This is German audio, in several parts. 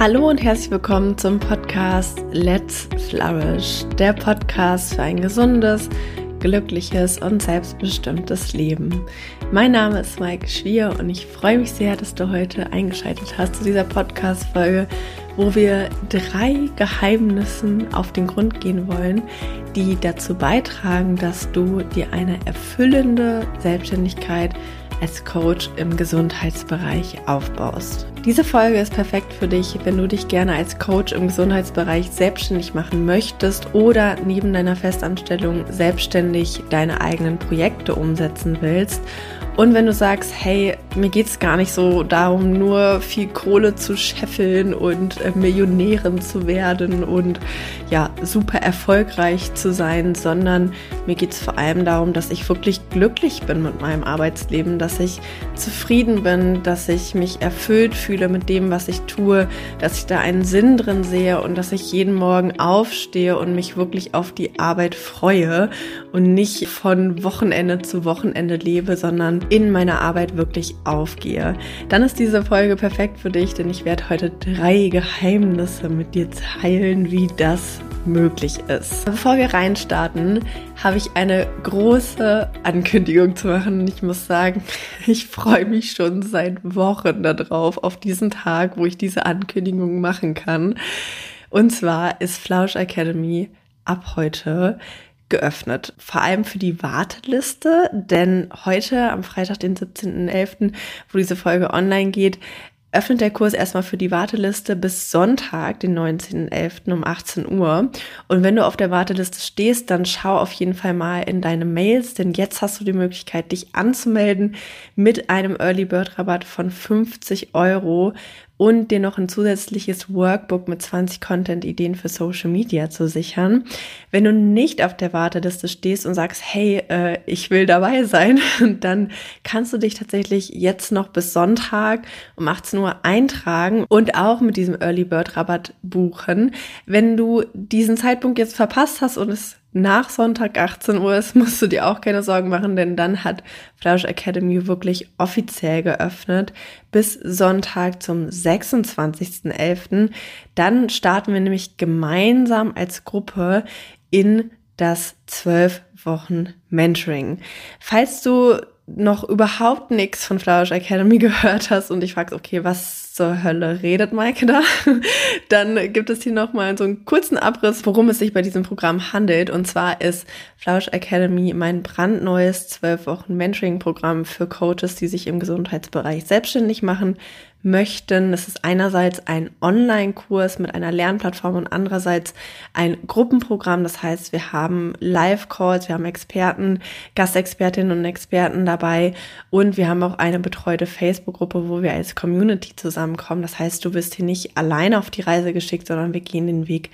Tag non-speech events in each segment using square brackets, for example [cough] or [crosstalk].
Hallo und herzlich willkommen zum Podcast Let's Flourish, der Podcast für ein gesundes, glückliches und selbstbestimmtes Leben. Mein Name ist Mike Schwier und ich freue mich sehr, dass du heute eingeschaltet hast zu dieser Podcast-Folge, wo wir drei Geheimnissen auf den Grund gehen wollen, die dazu beitragen, dass du dir eine erfüllende Selbstständigkeit als Coach im Gesundheitsbereich aufbaust. Diese Folge ist perfekt für dich, wenn du dich gerne als Coach im Gesundheitsbereich selbstständig machen möchtest oder neben deiner Festanstellung selbstständig deine eigenen Projekte umsetzen willst und wenn du sagst, hey, mir geht es gar nicht so darum, nur viel Kohle zu scheffeln und äh, Millionärin zu werden und ja, super erfolgreich zu sein, sondern mir geht es vor allem darum, dass ich wirklich glücklich bin mit meinem Arbeitsleben, dass ich zufrieden bin, dass ich mich erfüllt fühle mit dem, was ich tue, dass ich da einen Sinn drin sehe und dass ich jeden Morgen aufstehe und mich wirklich auf die Arbeit freue und nicht von Wochenende zu Wochenende lebe, sondern in meiner Arbeit wirklich aufgehe, dann ist diese Folge perfekt für dich, denn ich werde heute drei Geheimnisse mit dir teilen, wie das möglich ist. Bevor wir reinstarten, habe ich eine große Ankündigung zu machen. Ich muss sagen, [laughs] ich freue mich schon seit Wochen darauf, auf diesen Tag, wo ich diese Ankündigung machen kann. Und zwar ist Flausch Academy ab heute geöffnet. Vor allem für die Warteliste, denn heute am Freitag, den 17.11., wo diese Folge online geht, öffnet der Kurs erstmal für die Warteliste bis Sonntag, den 19.11. um 18 Uhr. Und wenn du auf der Warteliste stehst, dann schau auf jeden Fall mal in deine Mails, denn jetzt hast du die Möglichkeit, dich anzumelden mit einem Early Bird Rabatt von 50 Euro und dir noch ein zusätzliches Workbook mit 20 Content-Ideen für Social Media zu sichern. Wenn du nicht auf der Warteliste stehst und sagst, hey, äh, ich will dabei sein, [laughs] dann kannst du dich tatsächlich jetzt noch bis Sonntag um 18 Uhr eintragen und auch mit diesem Early Bird Rabatt buchen. Wenn du diesen Zeitpunkt jetzt verpasst hast und es nach Sonntag 18 Uhr ist, [laughs] musst du dir auch keine Sorgen machen, denn dann hat Flausch Academy wirklich offiziell geöffnet bis Sonntag zum 26.11. Dann starten wir nämlich gemeinsam als Gruppe in das 12 Wochen Mentoring. Falls du noch überhaupt nichts von Flourish Academy [laughs] gehört hast und ich fragst, okay, was zur Hölle redet Maike da? [laughs] Dann gibt es hier nochmal so einen kurzen Abriss, worum es sich bei diesem Programm handelt. Und zwar ist Flourish Academy mein brandneues 12 Wochen Mentoring-Programm für Coaches, die sich im Gesundheitsbereich selbstständig machen möchten. Es ist einerseits ein Online-Kurs mit einer Lernplattform und andererseits ein Gruppenprogramm. Das heißt, wir haben Live-Calls, wir haben Experten, Gastexpertinnen und Experten dabei und wir haben auch eine betreute Facebook-Gruppe, wo wir als Community zusammenkommen. Das heißt, du wirst hier nicht alleine auf die Reise geschickt, sondern wir gehen den Weg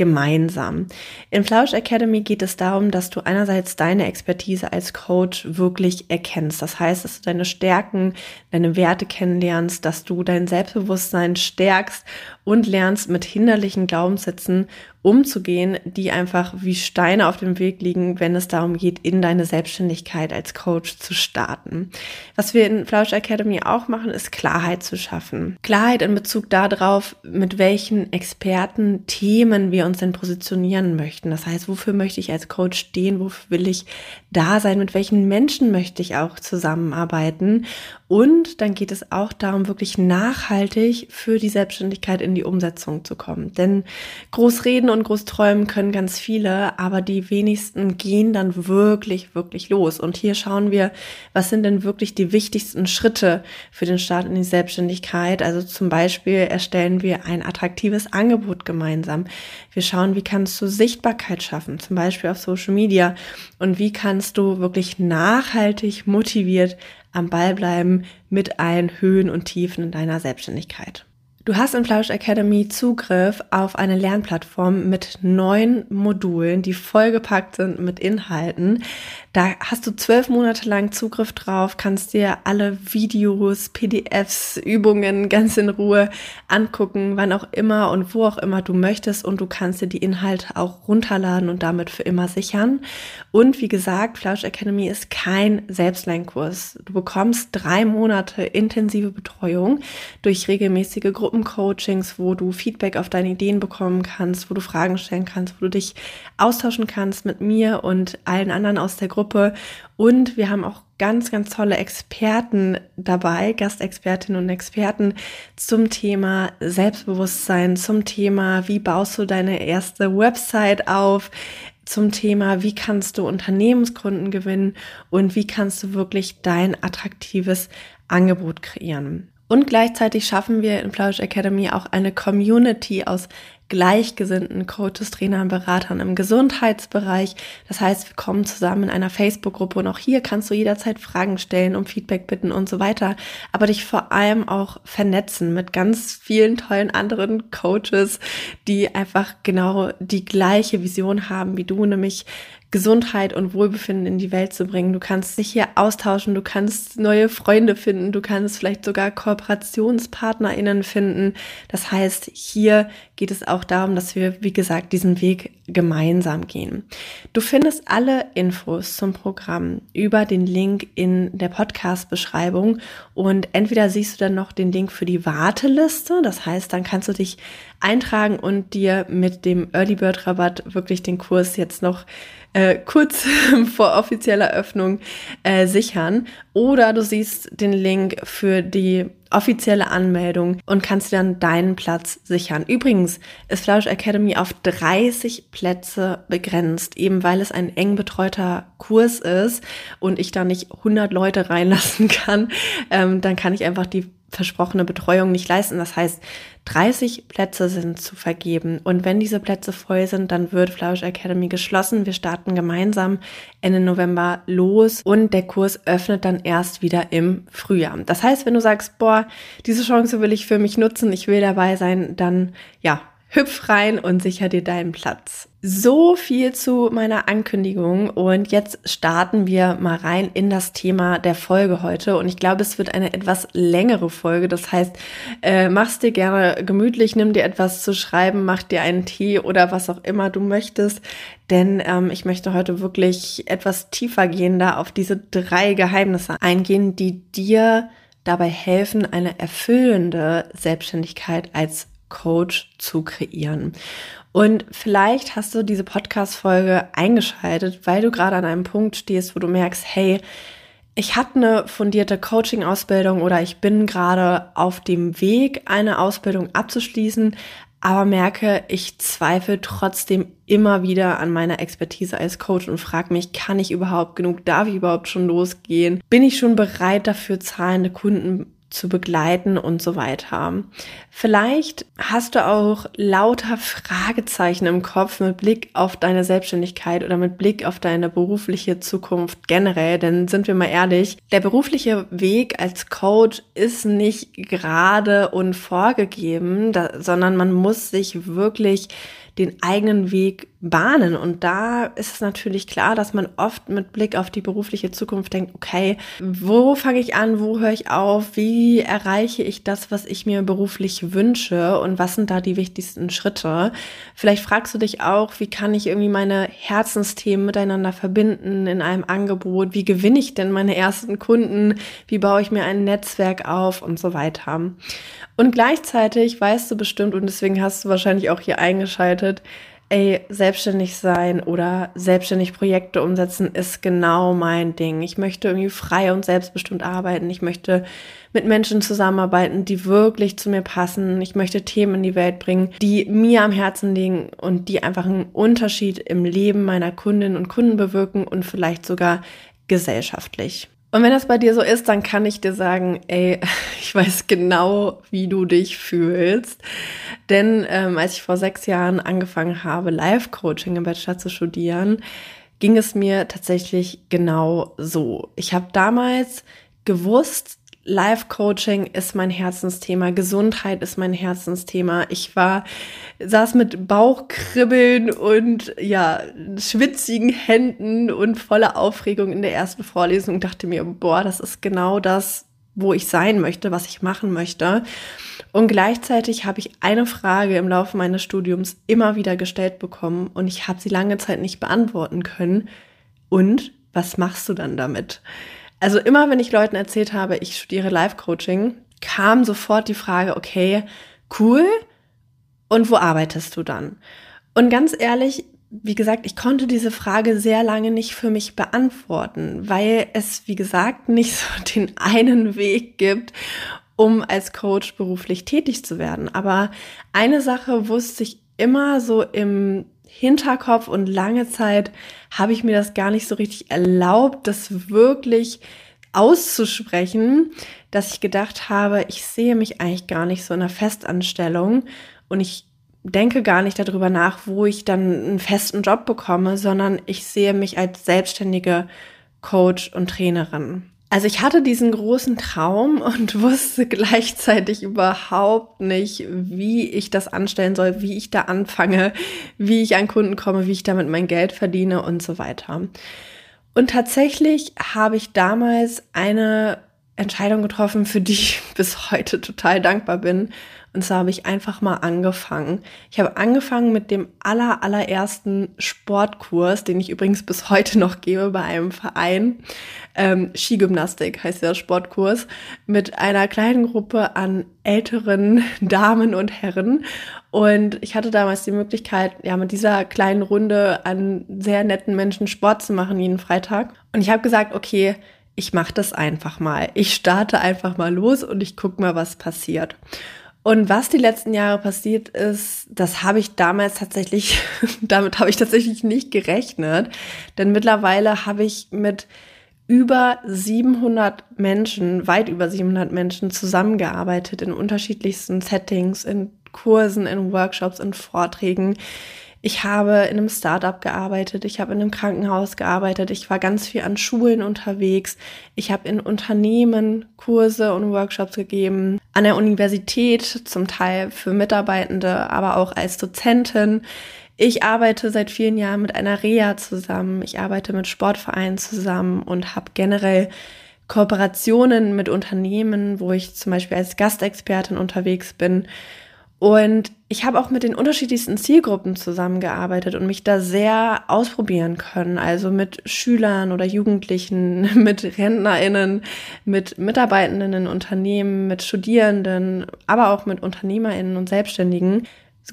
gemeinsam. In Flausch Academy geht es darum, dass du einerseits deine Expertise als Coach wirklich erkennst. Das heißt, dass du deine Stärken, deine Werte kennenlernst, dass du dein Selbstbewusstsein stärkst und lernst mit hinderlichen Glaubenssätzen umzugehen, die einfach wie Steine auf dem Weg liegen, wenn es darum geht, in deine Selbstständigkeit als Coach zu starten. Was wir in Flausch Academy auch machen, ist Klarheit zu schaffen. Klarheit in Bezug darauf, mit welchen Experten Themen wir uns denn positionieren möchten. Das heißt, wofür möchte ich als Coach stehen? Wofür will ich da sein? Mit welchen Menschen möchte ich auch zusammenarbeiten? Und dann geht es auch darum, wirklich nachhaltig für die Selbstständigkeit in die Umsetzung zu kommen. Denn groß reden und groß träumen können ganz viele, aber die wenigsten gehen dann wirklich, wirklich los. Und hier schauen wir, was sind denn wirklich die wichtigsten Schritte für den Start in die Selbstständigkeit. Also zum Beispiel erstellen wir ein attraktives Angebot gemeinsam. Wir schauen, wie kannst du Sichtbarkeit schaffen, zum Beispiel auf Social Media. Und wie kannst du wirklich nachhaltig motiviert am Ball bleiben mit allen Höhen und Tiefen in deiner Selbstständigkeit. Du hast in Flausch Academy Zugriff auf eine Lernplattform mit neun Modulen, die vollgepackt sind mit Inhalten. Da hast du zwölf Monate lang Zugriff drauf, kannst dir alle Videos, PDFs, Übungen ganz in Ruhe angucken, wann auch immer und wo auch immer du möchtest. Und du kannst dir die Inhalte auch runterladen und damit für immer sichern. Und wie gesagt, Flausch Academy ist kein Selbstlernkurs. Du bekommst drei Monate intensive Betreuung durch regelmäßige Gruppen Gruppencoachings, wo du Feedback auf deine Ideen bekommen kannst, wo du Fragen stellen kannst, wo du dich austauschen kannst mit mir und allen anderen aus der Gruppe. Und wir haben auch ganz, ganz tolle Experten dabei, Gastexpertinnen und Experten zum Thema Selbstbewusstsein, zum Thema, wie baust du deine erste Website auf, zum Thema, wie kannst du Unternehmenskunden gewinnen und wie kannst du wirklich dein attraktives Angebot kreieren. Und gleichzeitig schaffen wir in Flausch Academy auch eine Community aus gleichgesinnten Coaches, Trainern, Beratern im Gesundheitsbereich. Das heißt, wir kommen zusammen in einer Facebook-Gruppe und auch hier kannst du jederzeit Fragen stellen, um Feedback bitten und so weiter. Aber dich vor allem auch vernetzen mit ganz vielen tollen anderen Coaches, die einfach genau die gleiche Vision haben wie du, nämlich Gesundheit und Wohlbefinden in die Welt zu bringen. Du kannst dich hier austauschen, du kannst neue Freunde finden, du kannst vielleicht sogar KooperationspartnerInnen finden. Das heißt, hier geht es auch darum, dass wir, wie gesagt, diesen Weg gemeinsam gehen. Du findest alle Infos zum Programm über den Link in der Podcast-Beschreibung und entweder siehst du dann noch den Link für die Warteliste, das heißt, dann kannst du dich eintragen und dir mit dem Early Bird Rabatt wirklich den Kurs jetzt noch äh, kurz [laughs] vor offizieller Öffnung äh, sichern. Oder du siehst den Link für die offizielle Anmeldung und kannst dann deinen Platz sichern. Übrigens ist Flausch Academy auf 30 Plätze begrenzt, eben weil es ein eng betreuter Kurs ist und ich da nicht 100 Leute reinlassen [laughs] kann. Ähm, dann kann ich einfach die versprochene Betreuung nicht leisten. Das heißt, 30 Plätze sind zu vergeben. Und wenn diese Plätze voll sind, dann wird Flausch Academy geschlossen. Wir starten gemeinsam Ende November los und der Kurs öffnet dann erst wieder im Frühjahr. Das heißt, wenn du sagst, boah, diese Chance will ich für mich nutzen, ich will dabei sein, dann ja, hüpf rein und sicher dir deinen Platz. So viel zu meiner Ankündigung und jetzt starten wir mal rein in das Thema der Folge heute und ich glaube, es wird eine etwas längere Folge. Das heißt, äh, mach's dir gerne gemütlich, nimm dir etwas zu schreiben, mach dir einen Tee oder was auch immer du möchtest, denn ähm, ich möchte heute wirklich etwas tiefer gehen, da auf diese drei Geheimnisse eingehen, die dir dabei helfen, eine erfüllende Selbstständigkeit als Coach zu kreieren. Und vielleicht hast du diese Podcast-Folge eingeschaltet, weil du gerade an einem Punkt stehst, wo du merkst, hey, ich habe eine fundierte Coaching-Ausbildung oder ich bin gerade auf dem Weg, eine Ausbildung abzuschließen, aber merke, ich zweifle trotzdem immer wieder an meiner Expertise als Coach und frage mich, kann ich überhaupt genug, darf ich überhaupt schon losgehen? Bin ich schon bereit dafür, zahlende Kunden zu begleiten und so weiter. Vielleicht hast du auch lauter Fragezeichen im Kopf mit Blick auf deine Selbstständigkeit oder mit Blick auf deine berufliche Zukunft generell, denn sind wir mal ehrlich, der berufliche Weg als Coach ist nicht gerade und vorgegeben, da, sondern man muss sich wirklich den eigenen Weg bahnen. Und da ist es natürlich klar, dass man oft mit Blick auf die berufliche Zukunft denkt, okay, wo fange ich an, wo höre ich auf, wie erreiche ich das, was ich mir beruflich wünsche und was sind da die wichtigsten Schritte. Vielleicht fragst du dich auch, wie kann ich irgendwie meine Herzensthemen miteinander verbinden in einem Angebot, wie gewinne ich denn meine ersten Kunden, wie baue ich mir ein Netzwerk auf und so weiter. Und gleichzeitig weißt du bestimmt, und deswegen hast du wahrscheinlich auch hier eingeschaltet, ey, selbstständig sein oder selbstständig Projekte umsetzen ist genau mein Ding. Ich möchte irgendwie frei und selbstbestimmt arbeiten. Ich möchte mit Menschen zusammenarbeiten, die wirklich zu mir passen. Ich möchte Themen in die Welt bringen, die mir am Herzen liegen und die einfach einen Unterschied im Leben meiner Kundinnen und Kunden bewirken und vielleicht sogar gesellschaftlich. Und wenn das bei dir so ist, dann kann ich dir sagen, ey, [laughs] ich weiß genau, wie du dich fühlst. Denn ähm, als ich vor sechs Jahren angefangen habe, Life-Coaching im Bachelor zu studieren, ging es mir tatsächlich genau so. Ich habe damals gewusst, Life Coaching ist mein Herzensthema, Gesundheit ist mein Herzensthema. Ich war, saß mit Bauchkribbeln und ja, schwitzigen Händen und voller Aufregung in der ersten Vorlesung und dachte mir, boah, das ist genau das, wo ich sein möchte, was ich machen möchte. Und gleichzeitig habe ich eine Frage im Laufe meines Studiums immer wieder gestellt bekommen und ich habe sie lange Zeit nicht beantworten können. Und was machst du dann damit? Also immer, wenn ich Leuten erzählt habe, ich studiere Life-Coaching, kam sofort die Frage, okay, Cool. Und wo arbeitest du dann? Und ganz ehrlich, wie gesagt, ich konnte diese Frage sehr lange nicht für mich beantworten, weil es, wie gesagt, nicht so [laughs] den einen Weg gibt, um als Coach beruflich tätig zu werden. Aber eine Sache wusste ich immer so im Hinterkopf und lange Zeit habe ich mir das gar nicht so richtig erlaubt, das wirklich auszusprechen, dass ich gedacht habe, ich sehe mich eigentlich gar nicht so in einer Festanstellung und ich denke gar nicht darüber nach, wo ich dann einen festen Job bekomme, sondern ich sehe mich als selbstständige Coach und Trainerin. Also ich hatte diesen großen Traum [laughs] und wusste gleichzeitig überhaupt nicht, wie ich das anstellen soll, wie ich da anfange, wie ich an Kunden komme, wie ich damit mein Geld verdiene und so weiter. Und tatsächlich habe ich damals eine Entscheidung getroffen, für die ich [laughs] bis heute total dankbar bin. Und zwar habe ich einfach mal angefangen. Ich habe angefangen mit dem aller, allerersten Sportkurs, den ich übrigens bis heute noch gebe bei einem Verein. Ähm, Skigymnastik heißt der Sportkurs, mit einer kleinen Gruppe an älteren [laughs] Damen und Herren. Und ich hatte damals die Möglichkeit, ja, mit dieser kleinen Runde an sehr netten Menschen Sport zu machen jeden Freitag. Und ich habe gesagt, okay, ich mache das einfach mal. Ich starte einfach mal los und ich gucke mal, was passiert. Und was die letzten Jahre passiert ist, das habe ich damals tatsächlich, [laughs] damit habe ich tatsächlich nicht gerechnet. Denn mittlerweile habe ich mit über 700 Menschen, weit über 700 Menschen zusammengearbeitet in unterschiedlichsten Settings, in Kursen, in Workshops, in Vorträgen. Ich habe in einem Startup gearbeitet, ich habe in einem Krankenhaus gearbeitet, ich war ganz viel an Schulen unterwegs, ich habe in Unternehmen Kurse und Workshops gegeben, an der Universität zum Teil für Mitarbeitende, aber auch als Dozentin. Ich arbeite seit vielen Jahren mit einer Reha zusammen, ich arbeite mit Sportvereinen zusammen und habe generell Kooperationen mit Unternehmen, wo ich zum Beispiel als Gastexpertin unterwegs bin und ich habe auch mit den unterschiedlichsten Zielgruppen zusammengearbeitet und mich da sehr ausprobieren können. Also mit Schülern oder Jugendlichen, [laughs] mit RentnerInnen, mit Mitarbeitenden in Unternehmen, mit Studierenden, aber auch mit UnternehmerInnen und Selbstständigen.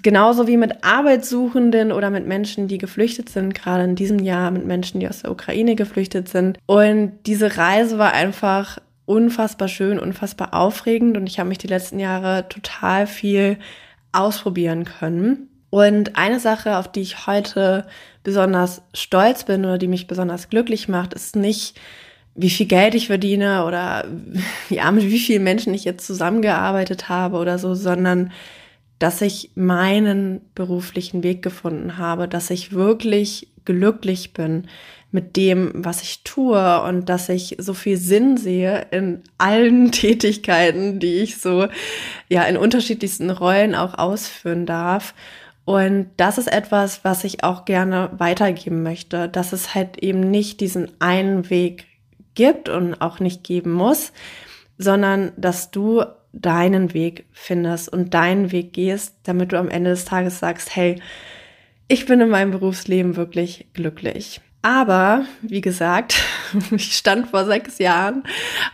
Genauso wie mit Arbeitssuchenden oder mit Menschen, die geflüchtet sind, gerade in diesem Jahr mit Menschen, die aus der Ukraine geflüchtet sind. Und diese Reise war einfach unfassbar schön, unfassbar aufregend und ich habe mich die letzten Jahre total viel ausprobieren können. Und eine Sache, auf die ich heute besonders stolz bin oder die mich besonders glücklich macht, ist nicht, wie viel Geld ich verdiene oder [laughs] ja, mit wie vielen Menschen ich jetzt zusammengearbeitet habe oder so, sondern dass ich meinen beruflichen Weg gefunden habe, dass ich wirklich glücklich bin, mit dem, was ich tue und dass ich so viel Sinn sehe in allen [laughs] Tätigkeiten, die ich so ja in unterschiedlichsten Rollen auch ausführen darf. Und das ist etwas, was ich auch gerne weitergeben möchte, dass es halt eben nicht diesen einen Weg gibt und auch nicht geben muss, sondern dass du deinen Weg findest und deinen Weg gehst, damit du am Ende des Tages sagst, hey, ich bin in meinem Berufsleben wirklich glücklich. Aber, wie gesagt, [laughs] ich stand vor sechs Jahren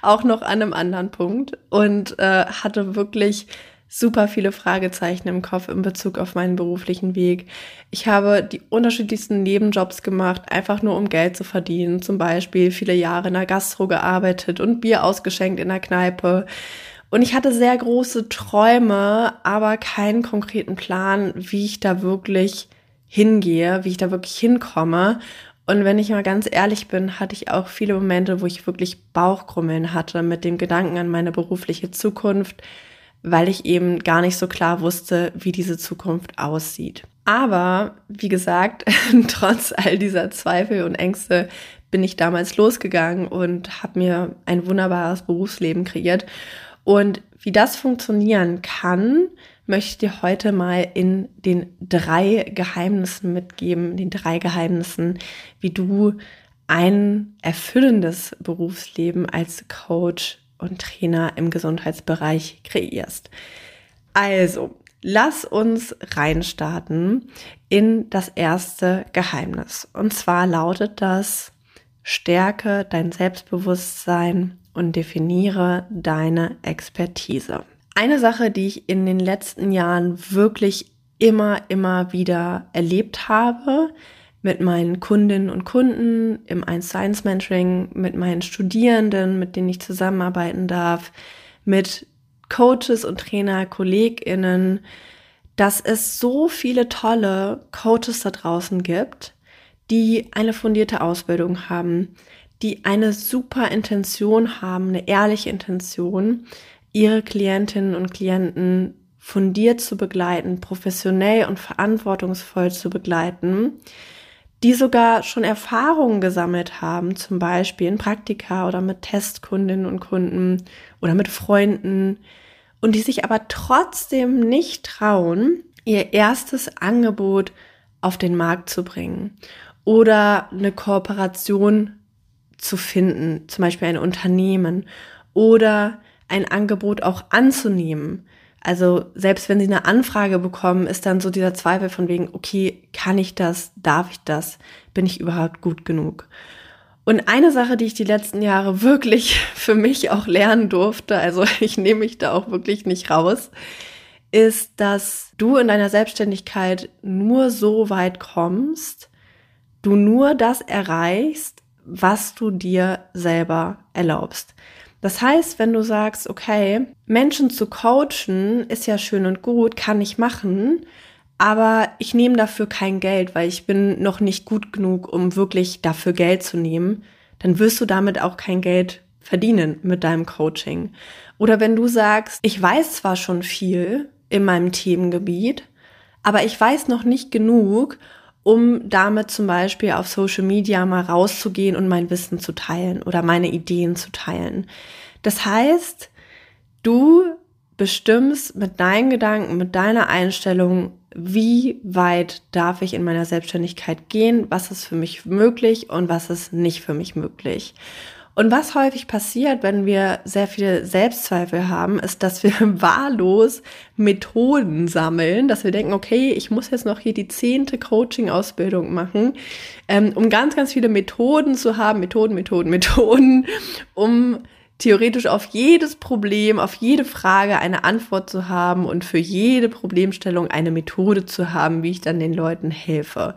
auch noch an einem anderen Punkt und äh, hatte wirklich super viele Fragezeichen im Kopf in Bezug auf meinen beruflichen Weg. Ich habe die unterschiedlichsten Nebenjobs gemacht, einfach nur um Geld zu verdienen. Zum Beispiel viele Jahre in der Gastro gearbeitet und Bier ausgeschenkt in der Kneipe. Und ich hatte sehr große Träume, aber keinen konkreten Plan, wie ich da wirklich hingehe, wie ich da wirklich hinkomme. Und wenn ich mal ganz ehrlich bin, hatte ich auch viele Momente, wo ich wirklich Bauchkrummeln hatte mit dem Gedanken an meine berufliche Zukunft, weil ich eben gar nicht so klar wusste, wie diese Zukunft aussieht. Aber wie gesagt, [laughs] trotz all dieser Zweifel und Ängste bin ich damals losgegangen und habe mir ein wunderbares Berufsleben kreiert. Und wie das funktionieren kann, möchte ich dir heute mal in den drei Geheimnissen mitgeben, den drei Geheimnissen, wie du ein erfüllendes Berufsleben als Coach und Trainer im Gesundheitsbereich kreierst. Also, lass uns reinstarten in das erste Geheimnis. Und zwar lautet das, stärke dein Selbstbewusstsein und definiere deine Expertise. Eine Sache, die ich in den letzten Jahren wirklich immer, immer wieder erlebt habe, mit meinen Kundinnen und Kunden im 1 1 Mentoring, mit meinen Studierenden, mit denen ich zusammenarbeiten darf, mit Coaches und Trainer, KollegInnen, dass es so viele tolle Coaches da draußen gibt, die eine fundierte Ausbildung haben, die eine super Intention haben, eine ehrliche Intention, ihre Klientinnen und Klienten fundiert zu begleiten, professionell und verantwortungsvoll zu begleiten, die sogar schon Erfahrungen gesammelt haben, zum Beispiel in Praktika oder mit Testkundinnen und Kunden oder mit Freunden und die sich aber trotzdem nicht trauen, ihr erstes Angebot auf den Markt zu bringen oder eine Kooperation zu finden, zum Beispiel ein Unternehmen oder ein Angebot auch anzunehmen. Also selbst wenn sie eine Anfrage bekommen, ist dann so dieser Zweifel von wegen, okay, kann ich das, darf ich das, bin ich überhaupt gut genug? Und eine Sache, die ich die letzten Jahre wirklich [laughs] für mich auch lernen durfte, also [laughs] ich nehme mich da auch wirklich nicht raus, ist, dass du in deiner Selbstständigkeit nur so weit kommst, du nur das erreichst, was du dir selber erlaubst. Das heißt, wenn du sagst, okay, Menschen zu coachen ist ja schön und gut, kann ich machen, aber ich nehme dafür kein Geld, weil ich bin noch nicht gut genug, um wirklich dafür Geld zu nehmen, dann wirst du damit auch kein Geld verdienen mit deinem Coaching. Oder wenn du sagst, ich weiß zwar schon viel in meinem Themengebiet, aber ich weiß noch nicht genug, um damit zum Beispiel auf Social Media mal rauszugehen und mein Wissen zu teilen oder meine Ideen zu teilen. Das heißt, du bestimmst mit deinen Gedanken, mit deiner Einstellung, wie weit darf ich in meiner Selbstständigkeit gehen, was ist für mich möglich und was ist nicht für mich möglich. Und was häufig passiert, wenn wir sehr viele Selbstzweifel haben, ist, dass wir [laughs] wahllos Methoden sammeln, dass wir denken, okay, ich muss jetzt noch hier die zehnte Coaching-Ausbildung machen, ähm, um ganz, ganz viele Methoden zu haben, Methoden, Methoden, Methoden, um theoretisch auf jedes Problem, auf jede Frage eine Antwort zu haben und für jede Problemstellung eine Methode zu haben, wie ich dann den Leuten helfe.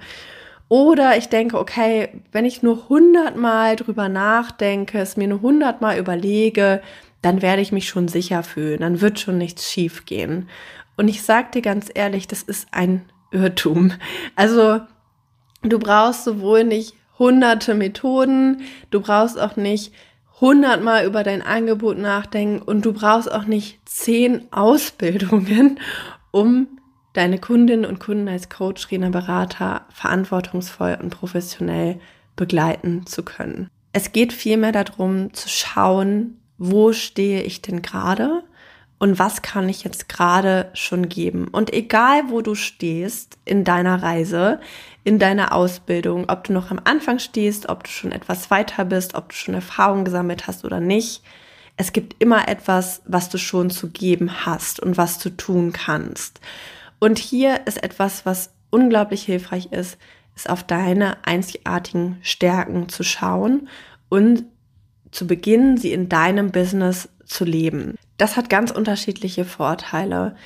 Oder ich denke, okay, wenn ich nur hundertmal drüber nachdenke, es mir nur hundertmal überlege, dann werde ich mich schon sicher fühlen, dann wird schon nichts schief gehen. Und ich sage dir ganz ehrlich, das ist ein Irrtum. Also du brauchst sowohl nicht hunderte Methoden, du brauchst auch nicht hundertmal über dein Angebot nachdenken und du brauchst auch nicht zehn Ausbildungen, um deine Kundinnen und Kunden als Coach, Trainer, Berater verantwortungsvoll und professionell begleiten zu können. Es geht vielmehr darum zu schauen, wo stehe ich denn gerade und was kann ich jetzt gerade schon geben. Und egal, wo du stehst in deiner Reise, in deiner Ausbildung, ob du noch am Anfang stehst, ob du schon etwas weiter bist, ob du schon Erfahrung gesammelt hast oder nicht, es gibt immer etwas, was du schon zu geben hast und was du tun kannst. Und hier ist etwas, was unglaublich hilfreich ist, ist auf deine einzigartigen Stärken zu schauen und zu beginnen, sie in deinem Business zu leben. Das hat ganz unterschiedliche Vorteile.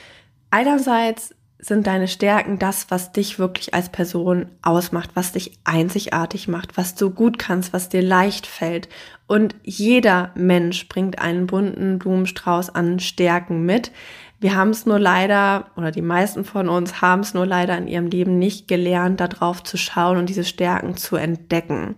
Einerseits sind deine Stärken das, was dich wirklich als Person ausmacht, was dich einzigartig macht, was du gut kannst, was dir leicht fällt. Und jeder Mensch bringt einen bunten Blumenstrauß an Stärken mit. Wir haben es nur leider, oder die meisten von uns haben es nur leider in ihrem Leben nicht gelernt, darauf zu schauen und diese Stärken zu entdecken.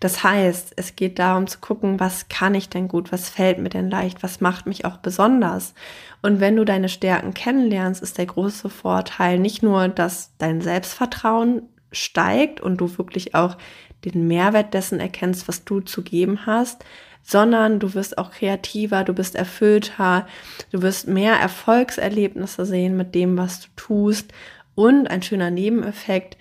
Das heißt, es geht darum zu gucken, was kann ich denn gut, was fällt mir denn leicht, was macht mich auch besonders. Und wenn du deine Stärken kennenlernst, ist der große Vorteil nicht nur, dass dein Selbstvertrauen steigt und du wirklich auch den Mehrwert dessen erkennst, was du zu geben hast, sondern du wirst auch kreativer, du bist erfüllter, du wirst mehr Erfolgserlebnisse sehen mit dem, was du tust. Und ein schöner Nebeneffekt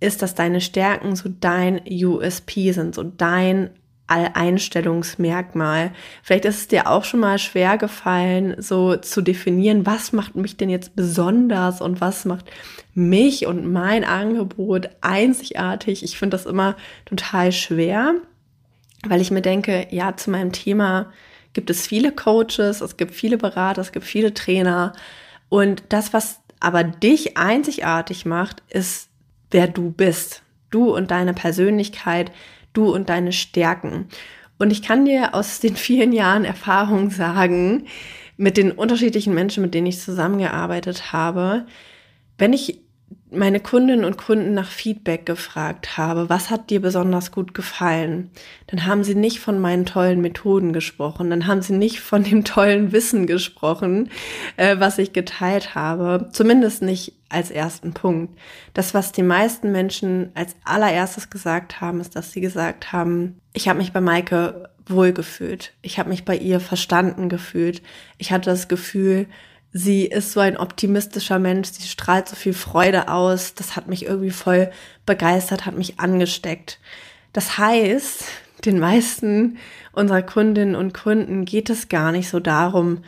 ist, dass deine Stärken so dein USP sind, so dein Alleinstellungsmerkmal. Vielleicht ist es dir auch schon mal schwer gefallen, so zu definieren, was macht mich denn jetzt besonders und was macht mich und mein Angebot einzigartig. Ich finde das immer total schwer weil ich mir denke, ja, zu meinem Thema gibt es viele Coaches, es gibt viele Berater, es gibt viele Trainer. Und das, was aber dich einzigartig macht, ist, wer du bist. Du und deine Persönlichkeit, du und deine Stärken. Und ich kann dir aus den [laughs] vielen Jahren Erfahrung sagen, mit den unterschiedlichen Menschen, mit denen ich zusammengearbeitet habe, wenn ich meine Kundinnen und Kunden nach Feedback gefragt habe, was hat dir besonders gut gefallen, dann haben sie nicht von meinen tollen Methoden gesprochen, dann haben sie nicht von dem tollen Wissen gesprochen, äh, was ich geteilt habe, zumindest nicht als ersten Punkt. Das, was die meisten Menschen als allererstes gesagt haben, ist, dass sie gesagt haben, ich habe mich bei Maike wohlgefühlt, ich habe mich bei ihr verstanden gefühlt, ich hatte das Gefühl, Sie ist so ein optimistischer Mensch, sie strahlt so viel Freude aus. Das hat mich irgendwie voll begeistert, hat mich angesteckt. Das heißt, den meisten unserer Kundinnen und Kunden geht es gar nicht so darum,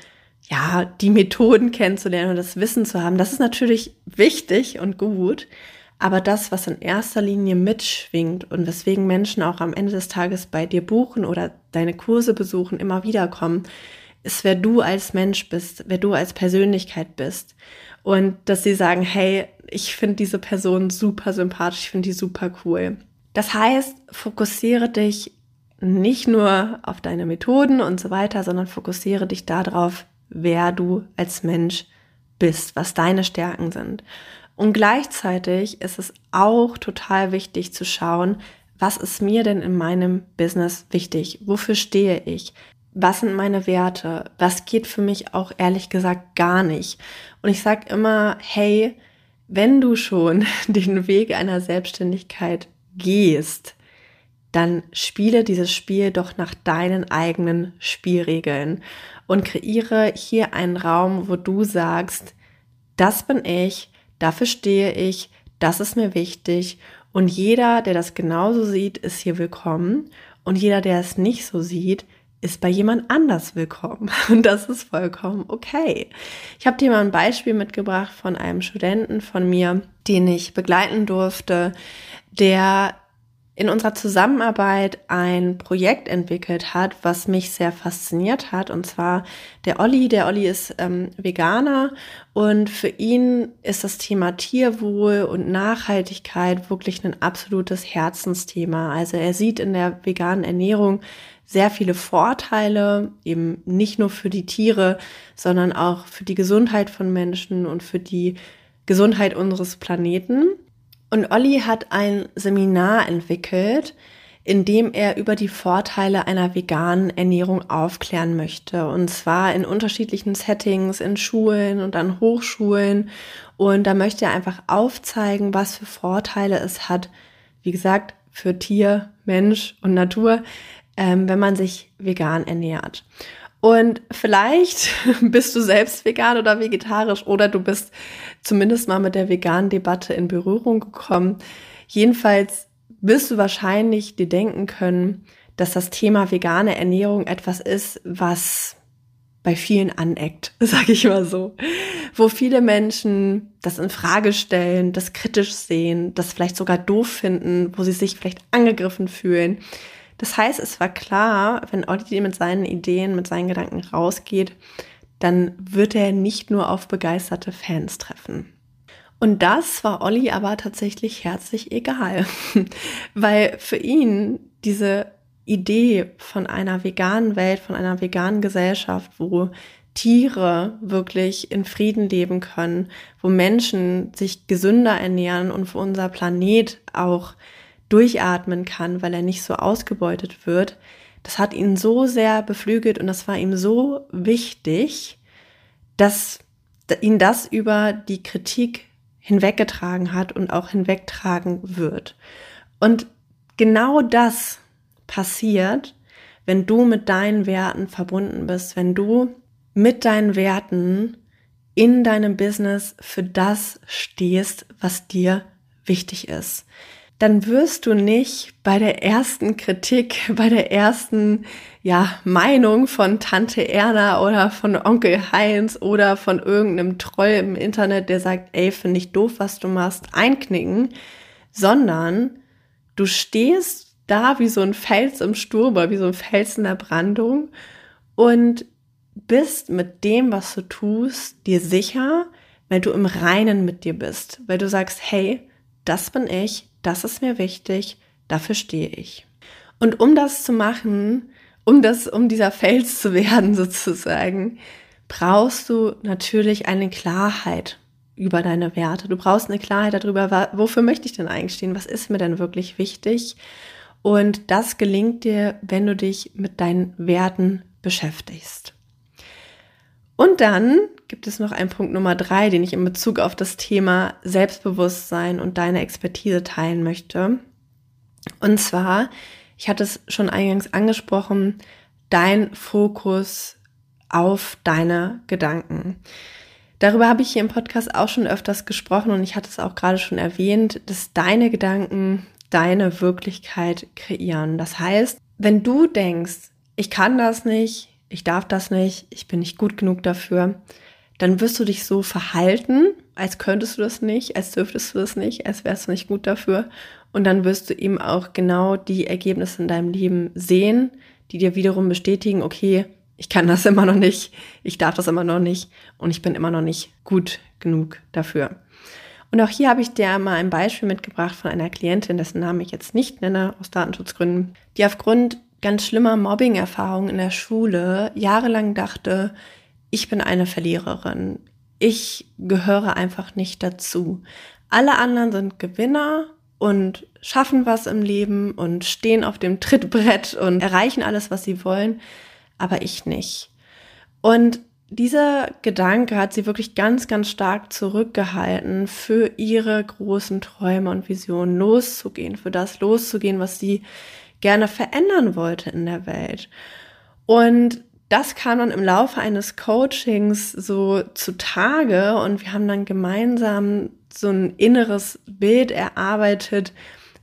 ja, die Methoden kennenzulernen und das Wissen zu haben. Das ist natürlich wichtig und gut. Aber das, was in erster Linie mitschwingt und weswegen Menschen auch am Ende des Tages bei dir buchen oder deine Kurse besuchen, immer wieder kommen, ist, wer du als Mensch bist, wer du als Persönlichkeit bist. Und dass sie sagen, hey, ich finde diese Person super sympathisch, ich finde die super cool. Das heißt, fokussiere dich nicht nur auf deine Methoden und so weiter, sondern fokussiere dich darauf, wer du als Mensch bist, was deine Stärken sind. Und gleichzeitig ist es auch total wichtig zu schauen, was ist mir denn in meinem Business wichtig? Wofür stehe ich? Was sind meine Werte, was geht für mich auch ehrlich gesagt gar nicht. Und ich sage immer, hey, wenn du schon [laughs] den Weg einer Selbstständigkeit gehst, dann spiele dieses Spiel doch nach deinen eigenen Spielregeln und kreiere hier einen Raum, wo du sagst, das bin ich, dafür stehe ich, das ist mir wichtig. Und jeder, der das genauso sieht, ist hier willkommen. Und jeder, der es nicht so sieht, ist bei jemand anders willkommen. [laughs] Und das ist vollkommen okay. Ich habe dir mal ein Beispiel mitgebracht von einem Studenten von mir, den ich begleiten durfte, der in unserer Zusammenarbeit ein Projekt entwickelt hat, was mich sehr fasziniert hat. Und zwar der Olli. Der Olli ist ähm, Veganer und für ihn ist das Thema Tierwohl und Nachhaltigkeit wirklich ein absolutes Herzensthema. Also er sieht in der veganen Ernährung sehr viele Vorteile, eben nicht nur für die Tiere, sondern auch für die Gesundheit von Menschen und für die Gesundheit unseres Planeten. Und Olli hat ein Seminar entwickelt, in dem er über die Vorteile einer veganen Ernährung aufklären möchte. Und zwar in unterschiedlichen Settings, in Schulen und an Hochschulen. Und da möchte er einfach aufzeigen, was für Vorteile es hat. Wie gesagt, für Tier, Mensch und Natur, ähm, wenn man sich vegan ernährt. Und vielleicht [laughs] bist du selbst vegan oder vegetarisch oder du bist zumindest mal mit der veganen Debatte in Berührung gekommen. Jedenfalls wirst du wahrscheinlich dir denken können, dass das Thema vegane Ernährung etwas ist, was bei vielen aneckt, [laughs] sage ich mal so, wo viele Menschen das in Frage stellen, das kritisch sehen, das vielleicht sogar doof finden, wo sie sich vielleicht angegriffen fühlen. Das heißt, es war klar, wenn Olli mit seinen Ideen, mit seinen Gedanken rausgeht, dann wird er nicht nur auf begeisterte Fans treffen. Und das war Olli aber tatsächlich herzlich egal, [laughs] weil für ihn diese Idee von einer veganen Welt, von einer veganen Gesellschaft, wo Tiere wirklich in Frieden leben können, wo Menschen sich gesünder ernähren und wo unser Planet auch durchatmen kann, weil er nicht so ausgebeutet wird. Das hat ihn so sehr beflügelt und das war ihm so wichtig, dass ihn das über die Kritik hinweggetragen hat und auch hinwegtragen wird. Und genau das passiert, wenn du mit deinen Werten verbunden bist, wenn du mit deinen Werten in deinem Business für das stehst, was dir wichtig ist dann wirst du nicht bei der ersten Kritik, [laughs] bei der ersten ja, Meinung von Tante Erna oder von Onkel Heinz oder von irgendeinem Troll im Internet, der sagt, ey, finde ich doof, was du machst, einknicken, sondern du stehst da wie so ein Fels im Sturm oder wie so ein Fels in der Brandung und bist mit dem, was du tust, dir sicher, weil du im Reinen mit dir bist, weil du sagst, hey, das bin ich, das ist mir wichtig, dafür stehe ich. Und um das zu machen, um das, um dieser Fels zu [laughs] werden sozusagen, brauchst du natürlich eine Klarheit über deine Werte. Du brauchst eine Klarheit darüber, wofür möchte ich denn eigentlich stehen? Was ist mir denn wirklich wichtig? Und das gelingt dir, wenn du dich mit deinen Werten beschäftigst. Und dann gibt es noch einen Punkt Nummer drei, den ich in Bezug auf das Thema Selbstbewusstsein und deine Expertise teilen möchte. Und zwar, ich hatte es schon eingangs angesprochen, dein Fokus auf deine Gedanken. Darüber habe ich hier im Podcast auch schon öfters gesprochen und ich hatte es auch gerade schon erwähnt, dass deine Gedanken deine Wirklichkeit kreieren. Das heißt, wenn du denkst, ich kann das nicht, ich darf das nicht, ich bin nicht gut genug dafür, dann wirst du dich so verhalten, als könntest du das nicht, als dürftest du das nicht, als wärst du nicht gut dafür. Und dann wirst du eben auch genau die Ergebnisse in deinem Leben sehen, die dir wiederum bestätigen, okay, ich kann das [laughs] immer noch nicht, ich darf das immer noch nicht und ich bin immer noch nicht gut genug dafür. Und auch hier habe ich dir mal ein Beispiel mitgebracht von einer Klientin, dessen Namen ich jetzt nicht nenne, aus Datenschutzgründen, die aufgrund ganz schlimmer Mobbing-Erfahrungen in der Schule jahrelang dachte, ich bin eine Verliererin. Ich gehöre einfach nicht dazu. Alle anderen sind Gewinner und schaffen was im Leben und stehen auf dem Trittbrett und erreichen alles, was sie wollen, aber ich nicht. Und dieser Gedanke hat sie wirklich ganz, ganz stark zurückgehalten, für ihre großen Träume und Visionen loszugehen, für das loszugehen, was sie gerne verändern wollte in der Welt. Und das kam dann im Laufe eines Coachings so zutage und wir haben dann gemeinsam so ein inneres Bild erarbeitet,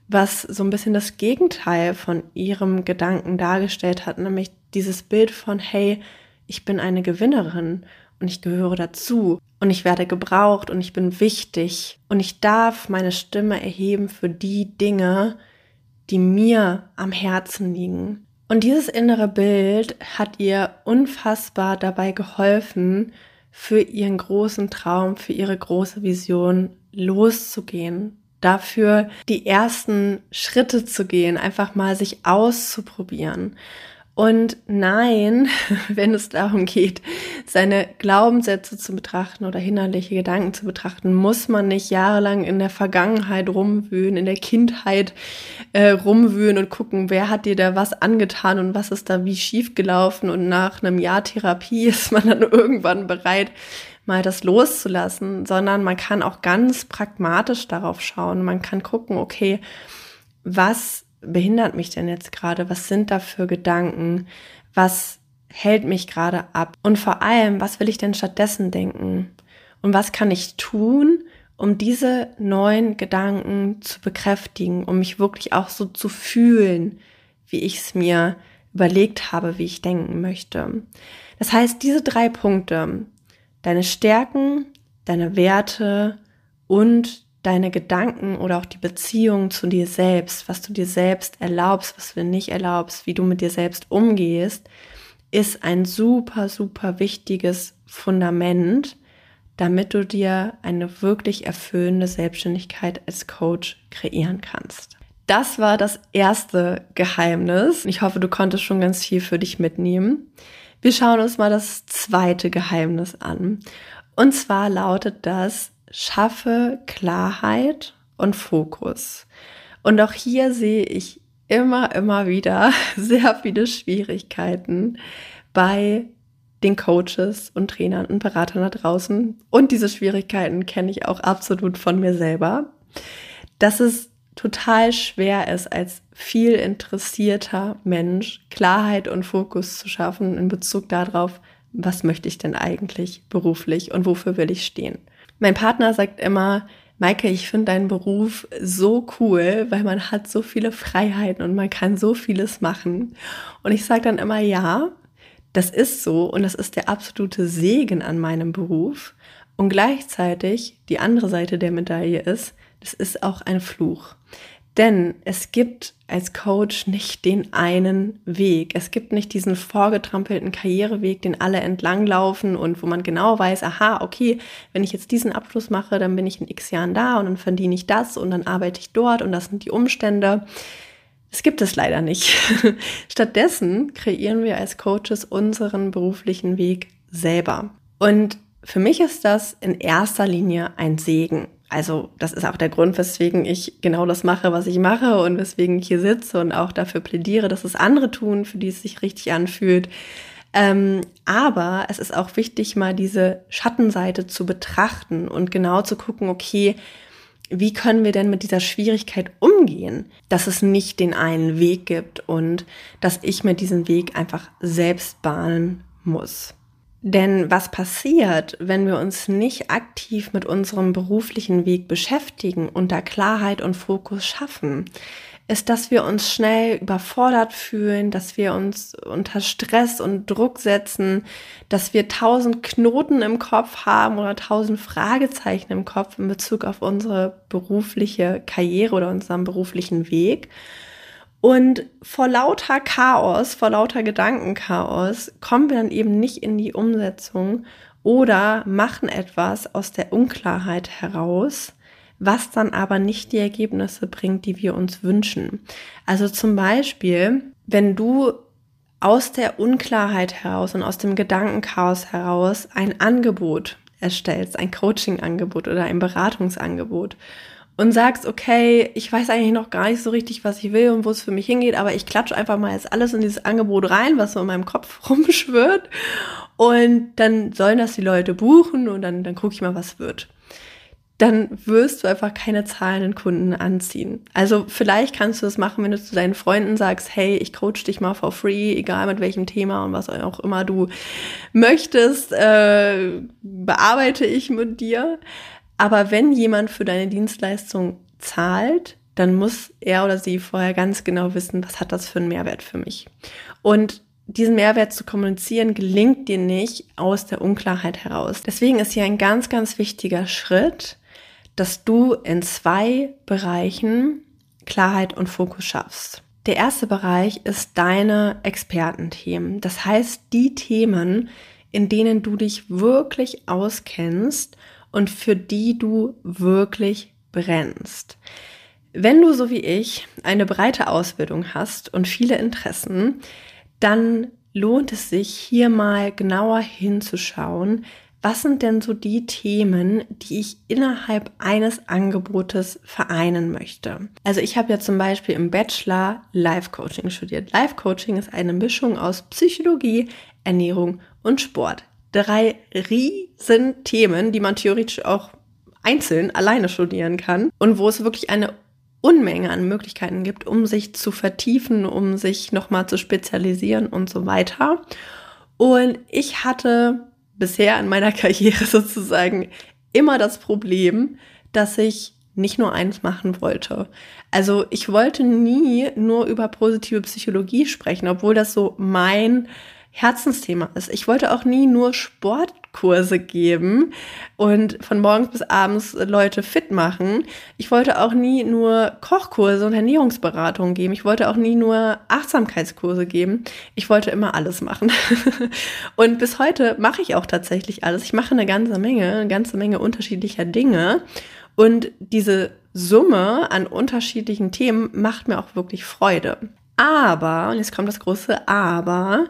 was so ein bisschen das Gegenteil von ihrem Gedanken dargestellt hat, nämlich dieses Bild von, hey, ich bin eine Gewinnerin und ich gehöre dazu und ich werde gebraucht und ich bin wichtig und ich darf meine Stimme erheben für die Dinge, die mir am Herzen liegen. Und dieses innere Bild hat ihr unfassbar dabei geholfen, für ihren großen Traum, für ihre große Vision loszugehen, dafür die ersten Schritte zu gehen, einfach mal sich auszuprobieren. Und nein, [laughs] wenn es darum geht, seine Glaubenssätze zu betrachten oder hinderliche Gedanken zu betrachten, muss man nicht jahrelang in der Vergangenheit rumwühlen, in der Kindheit äh, rumwühlen und gucken, wer hat dir da was angetan und was ist da wie schief gelaufen. Und nach einem Jahr Therapie [laughs] ist man dann irgendwann bereit, mal das loszulassen, sondern man kann auch ganz pragmatisch darauf schauen. Man kann gucken, okay, was behindert mich denn jetzt gerade? Was sind da für Gedanken? Was hält mich gerade ab? Und vor allem, was will ich denn stattdessen denken? Und was kann ich tun, um diese neuen Gedanken zu bekräftigen, um mich wirklich auch so zu fühlen, wie ich es mir überlegt habe, wie ich denken möchte. Das heißt, diese drei Punkte, deine Stärken, deine Werte und deine Gedanken oder auch die Beziehung zu dir selbst, was du dir selbst erlaubst, was du nicht erlaubst, wie du mit dir selbst umgehst, ist ein super, super wichtiges Fundament, damit du dir eine wirklich erfüllende Selbstständigkeit als Coach kreieren kannst. Das war das erste Geheimnis. Ich hoffe, du konntest schon ganz viel für dich mitnehmen. Wir schauen uns mal das zweite Geheimnis an. Und zwar lautet das, schaffe Klarheit und Fokus. Und auch hier sehe ich immer, immer wieder [laughs] sehr viele Schwierigkeiten bei den Coaches und Trainern und Beratern da draußen. Und diese Schwierigkeiten kenne ich auch absolut von mir selber, dass es total schwer ist, als viel interessierter Mensch Klarheit und Fokus zu schaffen in Bezug darauf, was möchte ich denn eigentlich beruflich und wofür will ich stehen. Mein Partner sagt immer, Maike, ich finde deinen Beruf so cool, weil man hat so viele Freiheiten und man kann so vieles machen. Und ich sage dann immer, ja, das ist so und das ist der absolute Segen an meinem Beruf. Und gleichzeitig die andere Seite der Medaille ist, das ist auch ein Fluch. Denn es gibt als Coach nicht den einen Weg. Es gibt nicht diesen vorgetrampelten Karriereweg, den alle entlanglaufen und wo man genau weiß, aha, okay, wenn ich jetzt diesen Abschluss mache, dann bin ich in x Jahren da und dann verdiene ich das und dann arbeite ich dort und das sind die Umstände. Es gibt es leider nicht. [laughs] Stattdessen kreieren wir als Coaches unseren beruflichen Weg selber. Und für mich ist das in erster Linie ein Segen. Also das ist auch der Grund, weswegen ich genau das mache, was ich mache und weswegen ich hier sitze und auch dafür plädiere, dass es andere tun, für die es sich richtig anfühlt. Ähm, aber es ist auch wichtig, mal diese Schattenseite zu betrachten und genau zu gucken, okay, wie können wir denn mit dieser Schwierigkeit umgehen, dass es nicht den einen Weg gibt und dass ich mir diesen Weg einfach selbst bahnen muss. Denn was passiert, wenn wir uns nicht aktiv mit unserem beruflichen Weg beschäftigen und da Klarheit und Fokus schaffen, ist, dass wir uns schnell überfordert fühlen, dass wir uns unter Stress und Druck setzen, dass wir tausend Knoten im Kopf haben oder tausend Fragezeichen im Kopf in Bezug auf unsere berufliche Karriere oder unseren beruflichen Weg und vor lauter Chaos, vor lauter Gedankenchaos kommen wir dann eben nicht in die Umsetzung oder machen etwas aus der Unklarheit heraus, was dann aber nicht die Ergebnisse bringt, die wir uns wünschen. Also zum Beispiel, wenn du aus der Unklarheit heraus und aus dem Gedankenchaos heraus ein Angebot erstellst, ein Coaching-Angebot oder ein Beratungsangebot und sagst, okay, ich weiß eigentlich noch gar nicht so richtig, was ich will und wo es für mich hingeht, aber ich klatsche einfach mal jetzt alles in dieses Angebot rein, was so in meinem Kopf [laughs] rumschwirrt. Und dann sollen das die Leute buchen und dann, dann gucke ich mal, was wird. Dann wirst du einfach keine zahlenden Kunden anziehen. Also vielleicht kannst du das machen, wenn du zu deinen Freunden sagst, hey, ich coach dich mal for free, egal mit welchem Thema und was auch immer du möchtest, äh, bearbeite ich mit dir. Aber wenn jemand für deine Dienstleistung zahlt, dann muss er oder sie vorher ganz genau wissen, was hat das für einen Mehrwert für mich. Und diesen Mehrwert zu kommunizieren gelingt dir nicht aus der Unklarheit heraus. Deswegen ist hier ein ganz, ganz wichtiger Schritt, dass du in zwei Bereichen Klarheit und Fokus schaffst. Der erste Bereich ist deine Expertenthemen. Das heißt, die Themen, in denen du dich wirklich auskennst und für die du wirklich brennst. Wenn du so wie ich eine breite Ausbildung hast und viele Interessen, dann lohnt es sich hier mal genauer hinzuschauen, was sind denn so die Themen, die ich innerhalb eines Angebotes vereinen möchte? Also ich habe ja zum Beispiel im Bachelor Life Coaching studiert. Life Coaching ist eine Mischung aus Psychologie, Ernährung und Sport drei riesen Themen, die man theoretisch auch einzeln alleine studieren kann und wo es wirklich eine Unmenge an Möglichkeiten gibt, um sich zu vertiefen, um sich nochmal zu spezialisieren und so weiter. Und ich hatte bisher in meiner [laughs] Karriere sozusagen immer das Problem, dass ich nicht nur eins machen wollte. Also ich wollte nie nur über positive Psychologie sprechen, obwohl das so mein Herzensthema ist. Ich wollte auch nie nur Sportkurse geben und von morgens bis abends Leute fit machen. Ich wollte auch nie nur Kochkurse und Ernährungsberatung geben. Ich wollte auch nie nur Achtsamkeitskurse geben. Ich wollte immer alles machen. [laughs] und bis heute mache ich auch tatsächlich alles. Ich mache eine ganze Menge, eine ganze Menge unterschiedlicher Dinge. Und diese Summe an unterschiedlichen Themen macht mir auch wirklich Freude. Aber, und jetzt kommt das große Aber,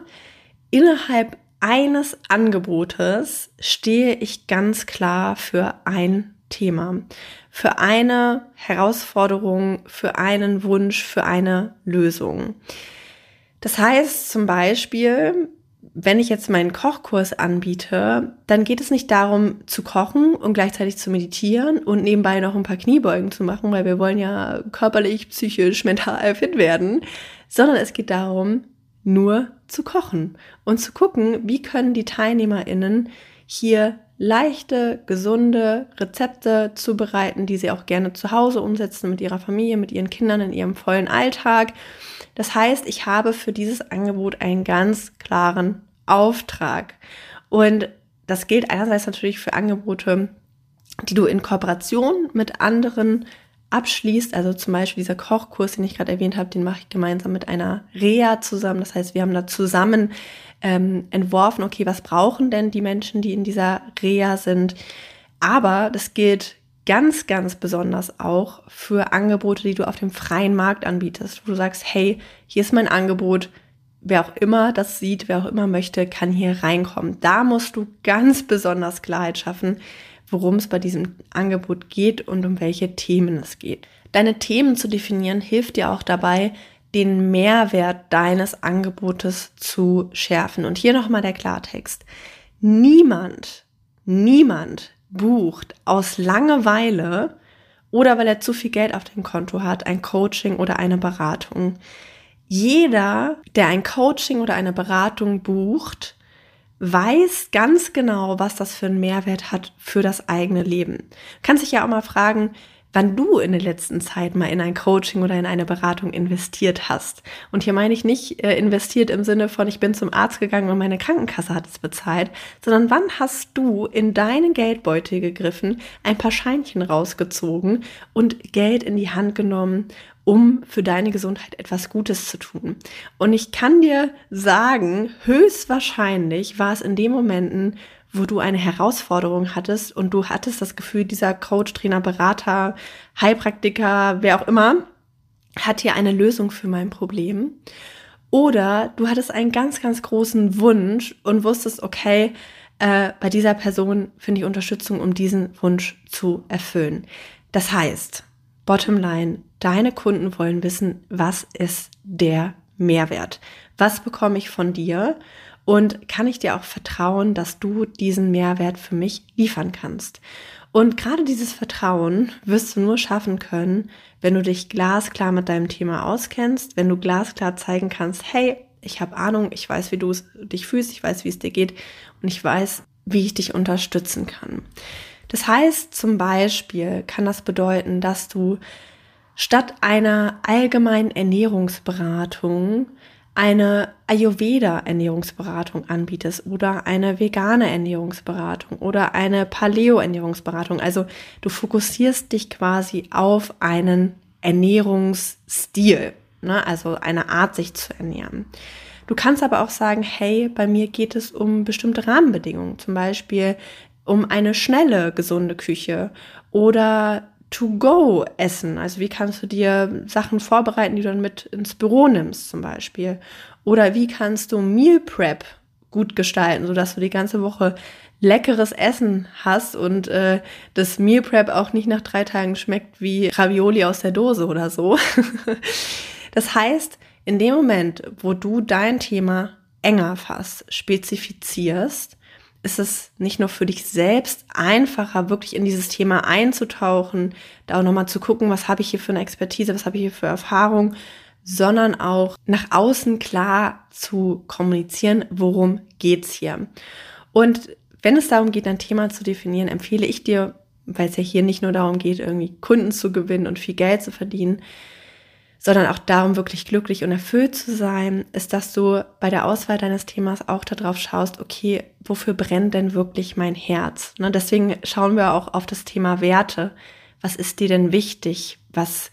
innerhalb eines Angebotes stehe ich ganz klar für ein Thema, für eine Herausforderung, für einen Wunsch, für eine Lösung. Das heißt zum Beispiel, wenn ich jetzt meinen Kochkurs anbiete, dann geht es nicht darum zu kochen und gleichzeitig zu meditieren und nebenbei noch ein paar Kniebeugen zu machen, weil wir wollen ja körperlich, psychisch, mental fit werden, sondern es geht darum, nur zu kochen und zu gucken, wie können die TeilnehmerInnen hier leichte, gesunde Rezepte zubereiten, die sie auch gerne zu Hause umsetzen mit ihrer Familie, mit ihren Kindern in ihrem vollen Alltag. Das heißt, ich habe für dieses Angebot einen ganz klaren Auftrag. Und das gilt einerseits natürlich für Angebote, die du in Kooperation mit anderen abschließt, also zum Beispiel dieser Kochkurs, den ich gerade erwähnt habe, den mache ich gemeinsam mit einer Rea zusammen. Das heißt, wir haben da zusammen ähm, entworfen, okay, was brauchen denn die Menschen, die in dieser Rea sind? Aber das gilt ganz, ganz besonders auch für Angebote, die du auf dem freien Markt anbietest, wo du sagst, hey, hier ist mein Angebot, wer auch immer das sieht, wer auch immer möchte, kann hier reinkommen. Da musst du ganz besonders Klarheit schaffen, worum es bei diesem Angebot geht und um welche Themen es geht. Deine Themen zu definieren hilft dir auch dabei, den Mehrwert deines Angebotes zu schärfen. Und hier nochmal der Klartext. Niemand, niemand bucht aus Langeweile oder weil er zu viel Geld auf dem Konto hat, ein Coaching oder eine Beratung. Jeder, der ein Coaching oder eine Beratung bucht, weiß ganz genau, was das für einen Mehrwert hat für das eigene Leben. Du kannst dich ja auch mal fragen, wann du in der letzten Zeit mal in ein Coaching oder in eine Beratung investiert hast. Und hier meine ich nicht äh, investiert im Sinne von, ich bin zum Arzt gegangen und meine Krankenkasse hat es bezahlt, sondern wann hast du in deinen Geldbeutel gegriffen, ein paar Scheinchen rausgezogen und Geld in die Hand genommen um für deine Gesundheit etwas Gutes zu tun. Und ich kann dir sagen, höchstwahrscheinlich war es in den Momenten, wo du eine Herausforderung hattest und du hattest das Gefühl, dieser Coach, Trainer, Berater, Heilpraktiker, wer auch immer, hat hier eine Lösung für mein Problem. Oder du hattest einen ganz, ganz großen Wunsch und wusstest, okay, äh, bei dieser Person finde ich Unterstützung, um diesen Wunsch zu erfüllen. Das heißt, bottom line, deine Kunden wollen wissen, was ist der Mehrwert? Was bekomme ich von dir? Und kann ich dir auch vertrauen, dass du diesen Mehrwert für mich liefern kannst? Und gerade dieses Vertrauen wirst du nur schaffen können, wenn du dich glasklar mit deinem Thema auskennst, wenn du glasklar zeigen kannst, hey, ich habe Ahnung, ich weiß, wie du dich fühlst, ich weiß, wie es dir geht und ich weiß, wie ich dich unterstützen kann. Das heißt zum Beispiel kann das bedeuten, dass du statt einer allgemeinen Ernährungsberatung eine Ayurveda-Ernährungsberatung anbietest oder eine vegane Ernährungsberatung oder eine Paleo-Ernährungsberatung. Also du fokussierst dich quasi auf einen Ernährungsstil, ne? also eine Art, sich zu ernähren. Du kannst aber auch sagen, hey, bei mir geht es um bestimmte Rahmenbedingungen, zum Beispiel um eine schnelle, gesunde Küche oder To-Go essen. Also wie kannst du dir Sachen vorbereiten, die du dann mit ins Büro nimmst zum Beispiel. Oder wie kannst du Meal Prep gut gestalten, sodass du die ganze Woche leckeres Essen hast und äh, das Meal Prep auch nicht nach drei Tagen schmeckt wie Ravioli aus der Dose oder so. [laughs] das heißt, in dem Moment, wo du dein Thema enger fasst, spezifizierst, ist es nicht nur für dich selbst einfacher, wirklich in dieses Thema einzutauchen, da auch nochmal zu gucken, was habe ich hier für eine Expertise, was habe ich hier für Erfahrung, sondern auch nach außen klar zu kommunizieren, worum geht's hier. Und wenn es darum geht, ein Thema zu definieren, empfehle ich dir, weil es ja hier nicht nur darum geht, irgendwie Kunden zu gewinnen und viel Geld zu verdienen, sondern auch darum, wirklich glücklich und erfüllt zu sein, ist, dass du bei der Auswahl deines Themas auch darauf schaust, okay, wofür brennt denn wirklich mein Herz? Ne, deswegen schauen wir auch auf das Thema Werte. Was ist dir denn wichtig? Was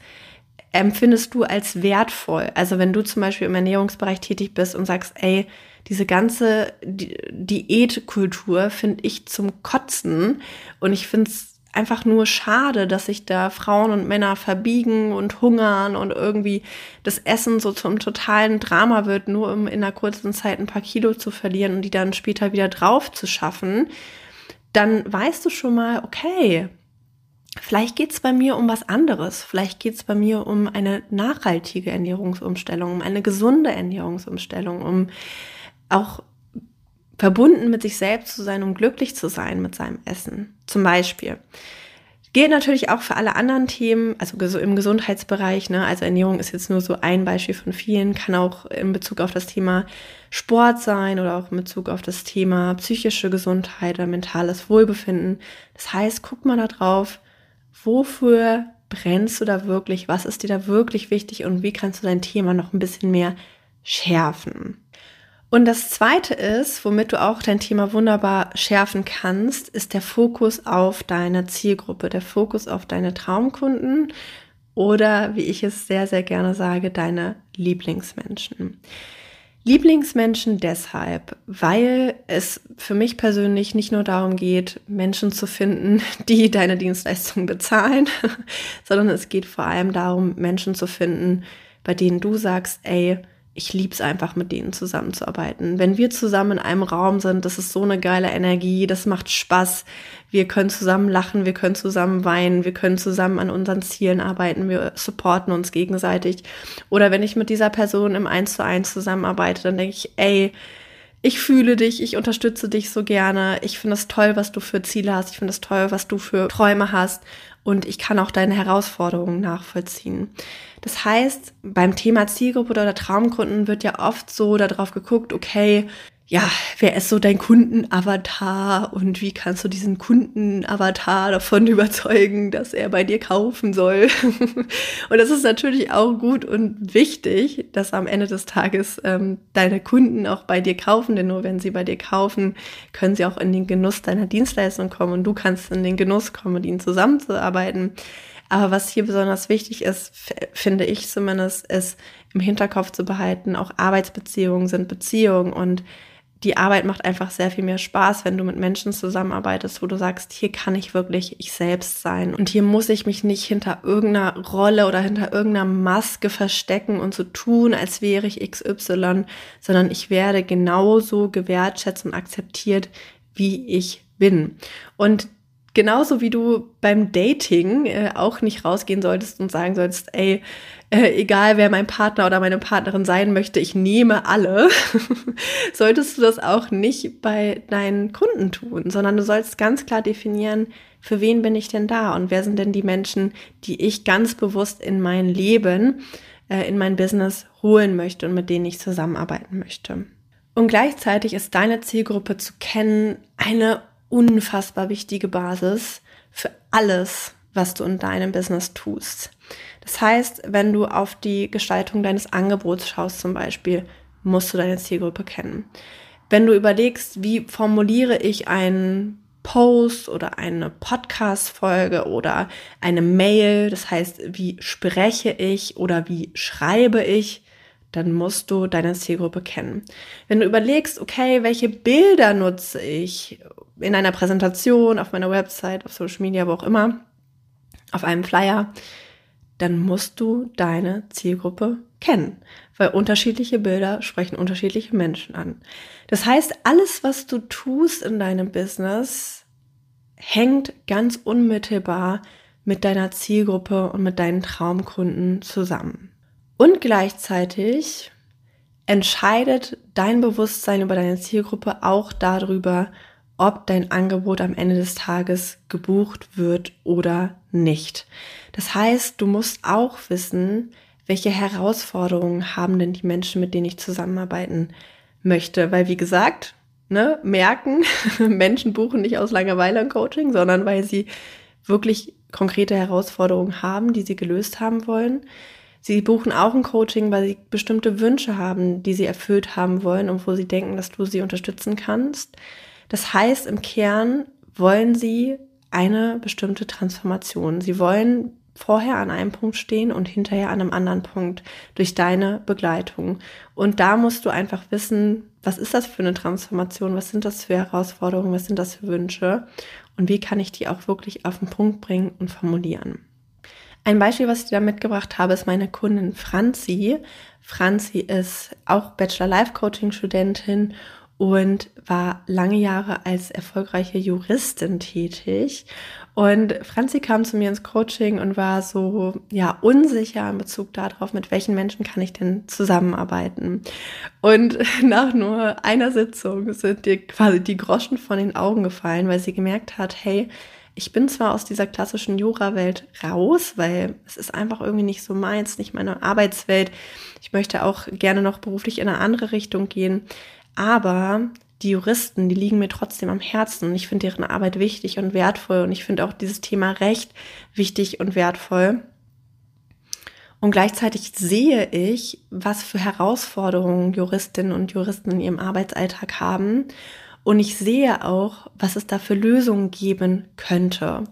empfindest du als wertvoll? Also wenn du zum Beispiel im Ernährungsbereich tätig bist und sagst, ey, diese ganze Diätkultur finde ich zum Kotzen und ich finde es einfach nur schade, dass sich da Frauen und Männer verbiegen und hungern und irgendwie das Essen so zum totalen Drama wird, nur um in einer kurzen Zeit ein paar Kilo zu verlieren und die dann später wieder drauf zu schaffen, dann weißt du schon mal, okay, vielleicht geht's bei mir um was anderes. Vielleicht geht's bei mir um eine nachhaltige Ernährungsumstellung, um eine gesunde Ernährungsumstellung, um auch verbunden mit sich selbst zu sein, um glücklich zu sein mit seinem Essen. Zum Beispiel. Geht natürlich auch für alle anderen Themen, also im Gesundheitsbereich, ne? Also Ernährung ist jetzt nur so ein Beispiel von vielen, kann auch in Bezug auf das Thema Sport sein oder auch in Bezug auf das Thema psychische Gesundheit oder mentales Wohlbefinden. Das heißt, guck mal da drauf, wofür brennst du da wirklich, was ist dir da wirklich wichtig und wie kannst du dein Thema noch ein bisschen mehr schärfen. Und das zweite ist, womit du auch dein Thema wunderbar schärfen kannst, ist der Fokus auf deine Zielgruppe, der Fokus auf deine Traumkunden oder wie ich es sehr, sehr gerne sage, deine Lieblingsmenschen. Lieblingsmenschen deshalb, weil es für mich persönlich nicht nur darum geht, Menschen zu finden, [laughs] die deine Dienstleistung bezahlen, [laughs] sondern es geht vor allem darum, Menschen zu finden, bei denen du sagst, ey, ich lieb's einfach, mit denen zusammenzuarbeiten. Wenn wir zusammen in einem Raum sind, das ist so eine geile Energie, das macht Spaß. Wir können zusammen lachen, wir können zusammen weinen, wir können zusammen an unseren Zielen arbeiten, wir supporten uns gegenseitig. Oder wenn ich mit dieser Person im Eins zu eins zusammenarbeite, dann denke ich, ey, ich fühle dich, ich unterstütze dich so gerne. Ich finde es toll, was du für Ziele hast. Ich finde es toll, was du für Träume hast. Und ich kann auch deine Herausforderungen nachvollziehen. Das heißt, beim Thema Zielgruppe oder Traumkunden wird ja oft so darauf geguckt, okay, ja, wer ist so dein Kundenavatar und wie kannst du diesen Kundenavatar davon [laughs] überzeugen, dass er bei dir kaufen soll? [laughs] und das ist natürlich auch gut und wichtig, dass am Ende des Tages ähm, deine Kunden auch bei dir kaufen, denn nur wenn sie bei dir kaufen, können sie auch in den Genuss deiner Dienstleistung kommen und du kannst in den Genuss kommen, mit ihnen zusammenzuarbeiten. Aber was hier besonders wichtig ist, finde ich zumindest, ist im Hinterkopf zu behalten, auch Arbeitsbeziehungen sind Beziehungen und die Arbeit macht einfach sehr viel mehr Spaß, wenn du mit Menschen zusammenarbeitest, wo du sagst, hier kann ich wirklich ich selbst sein. Und hier muss ich mich nicht hinter irgendeiner Rolle oder hinter irgendeiner Maske verstecken und so tun, als wäre ich XY, sondern ich werde genauso gewertschätzt und akzeptiert, wie ich bin. Und genauso wie du beim Dating äh, auch nicht rausgehen solltest und sagen solltest, ey, äh, egal wer mein Partner oder meine Partnerin sein möchte, ich nehme alle, [laughs] solltest du das auch nicht bei deinen Kunden tun, sondern du sollst ganz klar definieren, für wen bin ich denn da und wer sind denn die Menschen, die ich ganz bewusst in mein Leben, äh, in mein Business holen möchte und mit denen ich zusammenarbeiten möchte. Und gleichzeitig ist deine Zielgruppe zu kennen eine unfassbar wichtige Basis für alles, was du in deinem Business tust. Das heißt, wenn du auf die Gestaltung deines Angebots schaust zum Beispiel, musst du deine Zielgruppe kennen. Wenn du überlegst, wie formuliere ich einen Post oder eine Podcast-Folge oder eine Mail, das heißt, wie spreche ich oder wie schreibe ich, dann musst du deine Zielgruppe kennen. Wenn du überlegst, okay, welche Bilder nutze ich in einer Präsentation, auf meiner Website, auf Social Media, wo auch immer, auf einem Flyer, dann musst du deine Zielgruppe kennen, weil unterschiedliche Bilder sprechen unterschiedliche Menschen an. Das heißt, alles, was du tust in deinem Business, hängt ganz unmittelbar mit deiner Zielgruppe und mit deinen Traumkunden zusammen. Und gleichzeitig entscheidet dein Bewusstsein über deine Zielgruppe auch darüber, ob dein Angebot am Ende des Tages gebucht wird oder nicht. Das heißt, du musst auch wissen, welche Herausforderungen haben denn die Menschen, mit denen ich zusammenarbeiten möchte. Weil, wie gesagt, ne, merken, [laughs] Menschen buchen nicht aus Langeweile ein Coaching, sondern weil sie wirklich konkrete Herausforderungen haben, die sie gelöst haben wollen. Sie buchen auch ein Coaching, weil sie bestimmte Wünsche haben, die sie erfüllt haben wollen und wo sie denken, dass du sie unterstützen kannst. Das heißt, im Kern wollen sie eine bestimmte Transformation. Sie wollen vorher an einem Punkt stehen und hinterher an einem anderen Punkt durch deine Begleitung. Und da musst du einfach wissen, was ist das für eine Transformation? Was sind das für Herausforderungen? Was sind das für Wünsche? Und wie kann ich die auch wirklich auf den Punkt bringen und formulieren? Ein Beispiel, was ich da mitgebracht habe, ist meine Kundin Franzi. Franzi ist auch Bachelor Life Coaching Studentin und war lange Jahre als erfolgreiche Juristin tätig. Und Franzi kam zu mir ins Coaching und war so, ja, unsicher in Bezug darauf, mit welchen Menschen kann ich denn zusammenarbeiten. Und [laughs] nach nur einer Sitzung sind dir quasi die Groschen von den Augen gefallen, weil sie gemerkt hat, hey, ich bin zwar aus dieser klassischen Jura-Welt raus, weil es ist einfach irgendwie nicht so meins, nicht meine Arbeitswelt. Ich möchte auch gerne noch beruflich in eine andere Richtung gehen. Aber die Juristen, die liegen mir trotzdem am Herzen. Ich finde deren Arbeit wichtig und wertvoll. Und ich finde auch dieses Thema Recht wichtig und wertvoll. Und gleichzeitig sehe ich, was für Herausforderungen Juristinnen und Juristen in ihrem Arbeitsalltag haben und ich sehe auch, was es da für Lösungen geben könnte. Und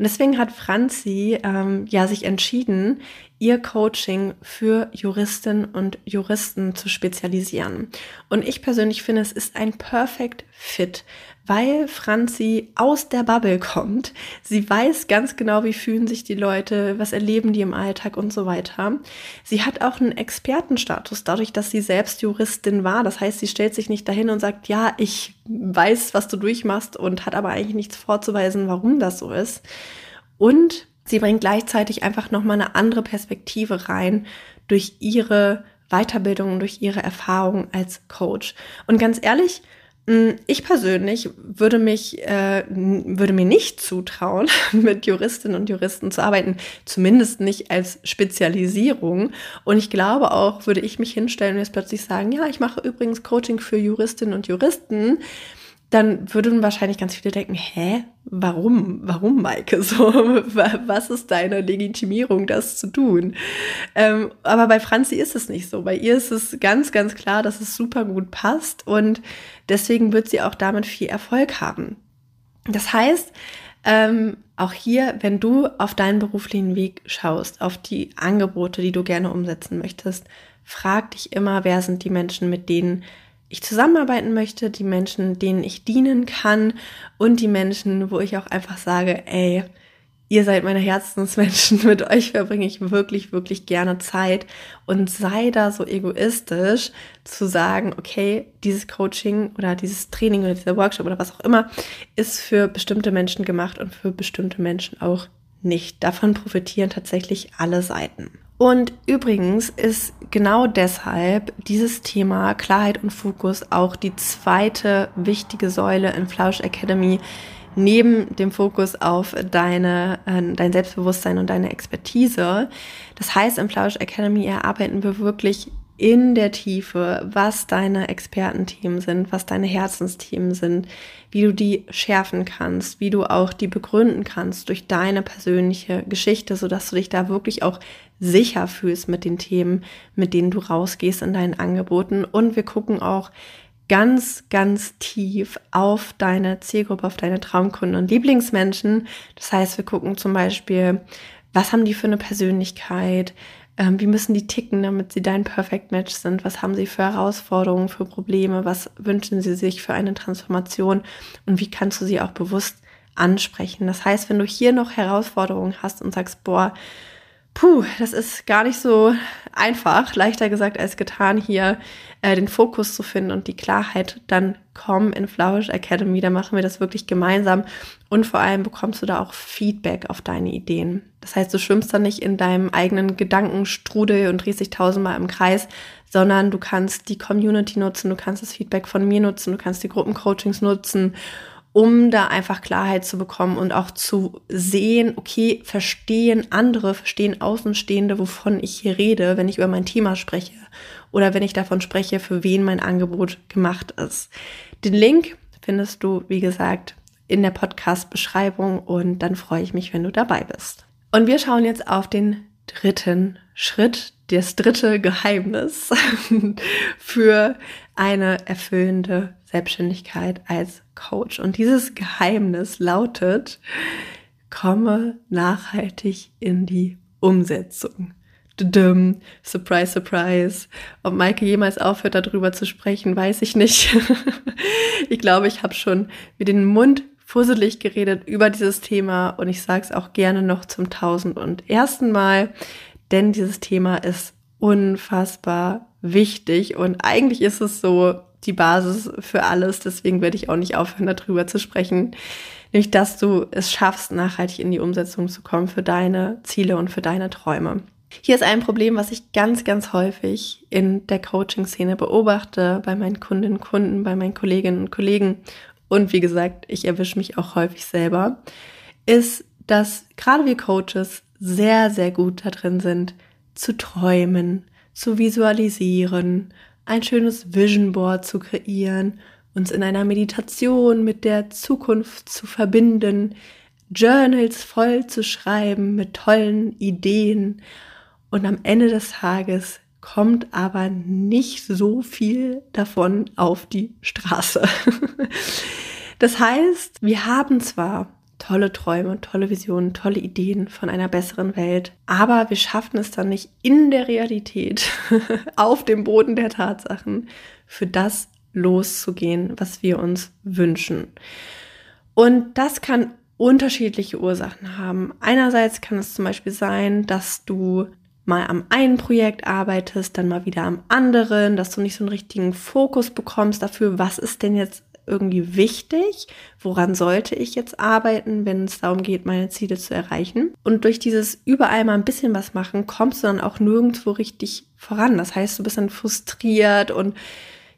deswegen hat Franzi ähm, ja sich entschieden, ihr Coaching für Juristinnen und Juristen zu spezialisieren. Und ich persönlich finde, es ist ein Perfect Fit, weil Franzi aus der Bubble kommt. Sie weiß ganz genau, wie fühlen sich die Leute, was erleben die im Alltag und so weiter. Sie hat auch einen Expertenstatus dadurch, dass sie selbst Juristin war. Das heißt, sie stellt sich nicht dahin und sagt, ja, ich weiß, was du durchmachst und hat aber eigentlich nichts vorzuweisen, warum das so ist. Und sie bringt gleichzeitig einfach nochmal eine andere Perspektive rein durch ihre Weiterbildung, durch ihre Erfahrung als Coach. Und ganz ehrlich, Mm, ich persönlich würde mich, äh, würde mir nicht zutrauen, [laughs] mit Juristinnen und Juristen zu arbeiten, zumindest nicht als Spezialisierung. Und ich glaube auch, würde ich mich hinstellen und jetzt plötzlich sagen, ja, ich mache übrigens Coaching für Juristinnen und Juristen, dann würden wahrscheinlich ganz viele denken, hä, warum, warum, Maike? [laughs] So, was ist deine Legitimierung, das zu tun? Ähm, aber bei Franzi ist es nicht so. Bei ihr ist es ganz, ganz klar, dass es super gut passt und deswegen wird sie auch damit viel Erfolg haben. Das heißt, ähm, auch hier, wenn du auf deinen beruflichen Weg schaust, auf die Angebote, die du gerne umsetzen möchtest, frag dich immer, wer sind die Menschen, mit denen ich zusammenarbeiten möchte, die Menschen, denen ich dienen kann und die Menschen, wo ich auch einfach sage, ey, ihr seid meine Herzensmenschen, [laughs] mit euch verbringe ich wirklich, wirklich gerne Zeit und sei da so egoistisch zu sagen, okay, dieses Coaching oder dieses Training oder dieser Workshop oder was auch immer ist für bestimmte Menschen gemacht und für bestimmte Menschen auch nicht. Davon profitieren tatsächlich alle Seiten. Und übrigens ist genau deshalb dieses Thema Klarheit und Fokus auch die zweite wichtige Säule in Flausch Academy neben dem Fokus auf deine, äh, dein Selbstbewusstsein und deine Expertise. Das heißt, im Flausch Academy erarbeiten wir wirklich in der Tiefe, was deine Expertenthemen sind, was deine Herzensthemen sind, wie du die schärfen kannst, wie du auch die begründen kannst durch deine persönliche Geschichte, sodass du dich da wirklich auch sicher fühlst mit den Themen, mit denen du rausgehst in deinen Angeboten. Und wir gucken auch ganz, ganz tief auf deine Zielgruppe, auf deine Traumkunden und Lieblingsmenschen. Das heißt, wir gucken zum Beispiel, was haben die für eine Persönlichkeit? Ähm, wie müssen die ticken, damit sie dein Perfect Match sind? Was haben sie für Herausforderungen, für Probleme? Was wünschen sie sich für eine Transformation? Und wie kannst du sie auch bewusst ansprechen? Das heißt, wenn du hier noch Herausforderungen hast und sagst, boah, puh, das ist gar nicht so einfach, leichter gesagt als getan, hier äh, den Fokus zu finden und die Klarheit, dann komm in Flourish Academy, da machen wir das wirklich gemeinsam und vor allem bekommst du da auch Feedback auf deine Ideen. Das heißt, du schwimmst dann nicht in deinem eigenen Gedankenstrudel und drehst dich tausendmal im Kreis, sondern du kannst die Community nutzen, du kannst das Feedback von mir nutzen, du kannst die Gruppencoachings nutzen um da einfach Klarheit zu bekommen und auch zu sehen, okay, verstehen andere, verstehen Außenstehende, wovon ich hier rede, wenn ich über mein Thema spreche oder wenn ich davon spreche, für wen mein Angebot gemacht ist. Den Link findest du, wie gesagt, in der Podcast-Beschreibung und dann freue ich mich, wenn du dabei bist. Und wir schauen jetzt auf den dritten Schritt, das dritte Geheimnis [laughs] für eine erfüllende Selbstständigkeit als Coach. Und dieses Geheimnis lautet, komme nachhaltig in die Umsetzung. Surprise, surprise. Ob Maike jemals aufhört, darüber zu sprechen, weiß ich nicht. [laughs] ich glaube, ich habe schon mit dem Mund fusselig geredet über dieses Thema und ich sage es auch gerne noch zum tausend und ersten Mal, denn dieses Thema ist unfassbar wichtig und eigentlich ist es so die Basis für alles. Deswegen werde ich auch nicht aufhören, darüber zu sprechen. Nämlich, dass du es schaffst, nachhaltig in die Umsetzung zu kommen für deine Ziele und für deine Träume. Hier ist ein Problem, was ich ganz, ganz häufig in der Coaching-Szene beobachte, bei meinen Kundinnen und Kunden, bei meinen Kolleginnen und Kollegen. Und wie gesagt, ich erwische mich auch häufig selber, ist, dass gerade wir Coaches sehr, sehr gut da drin sind, zu träumen, zu visualisieren ein schönes Vision Board zu kreieren, uns in einer Meditation mit der Zukunft zu verbinden, Journals voll zu schreiben mit tollen Ideen und am Ende des Tages kommt aber nicht so viel davon auf die Straße. [laughs] das heißt, wir haben zwar tolle Träume, tolle Visionen, tolle Ideen von einer besseren Welt. Aber wir schaffen es dann nicht in der Realität, [laughs] auf dem Boden der Tatsachen, für das loszugehen, was wir uns wünschen. Und das kann unterschiedliche Ursachen haben. Einerseits kann es zum Beispiel sein, dass du mal am einen Projekt arbeitest, dann mal wieder am anderen, dass du nicht so einen richtigen Fokus bekommst dafür, was ist denn jetzt irgendwie wichtig? Woran sollte ich jetzt arbeiten, wenn es darum geht, meine Ziele zu erreichen? Und durch dieses überall mal ein bisschen was machen, kommst du dann auch nirgendwo richtig voran. Das heißt, du bist dann frustriert und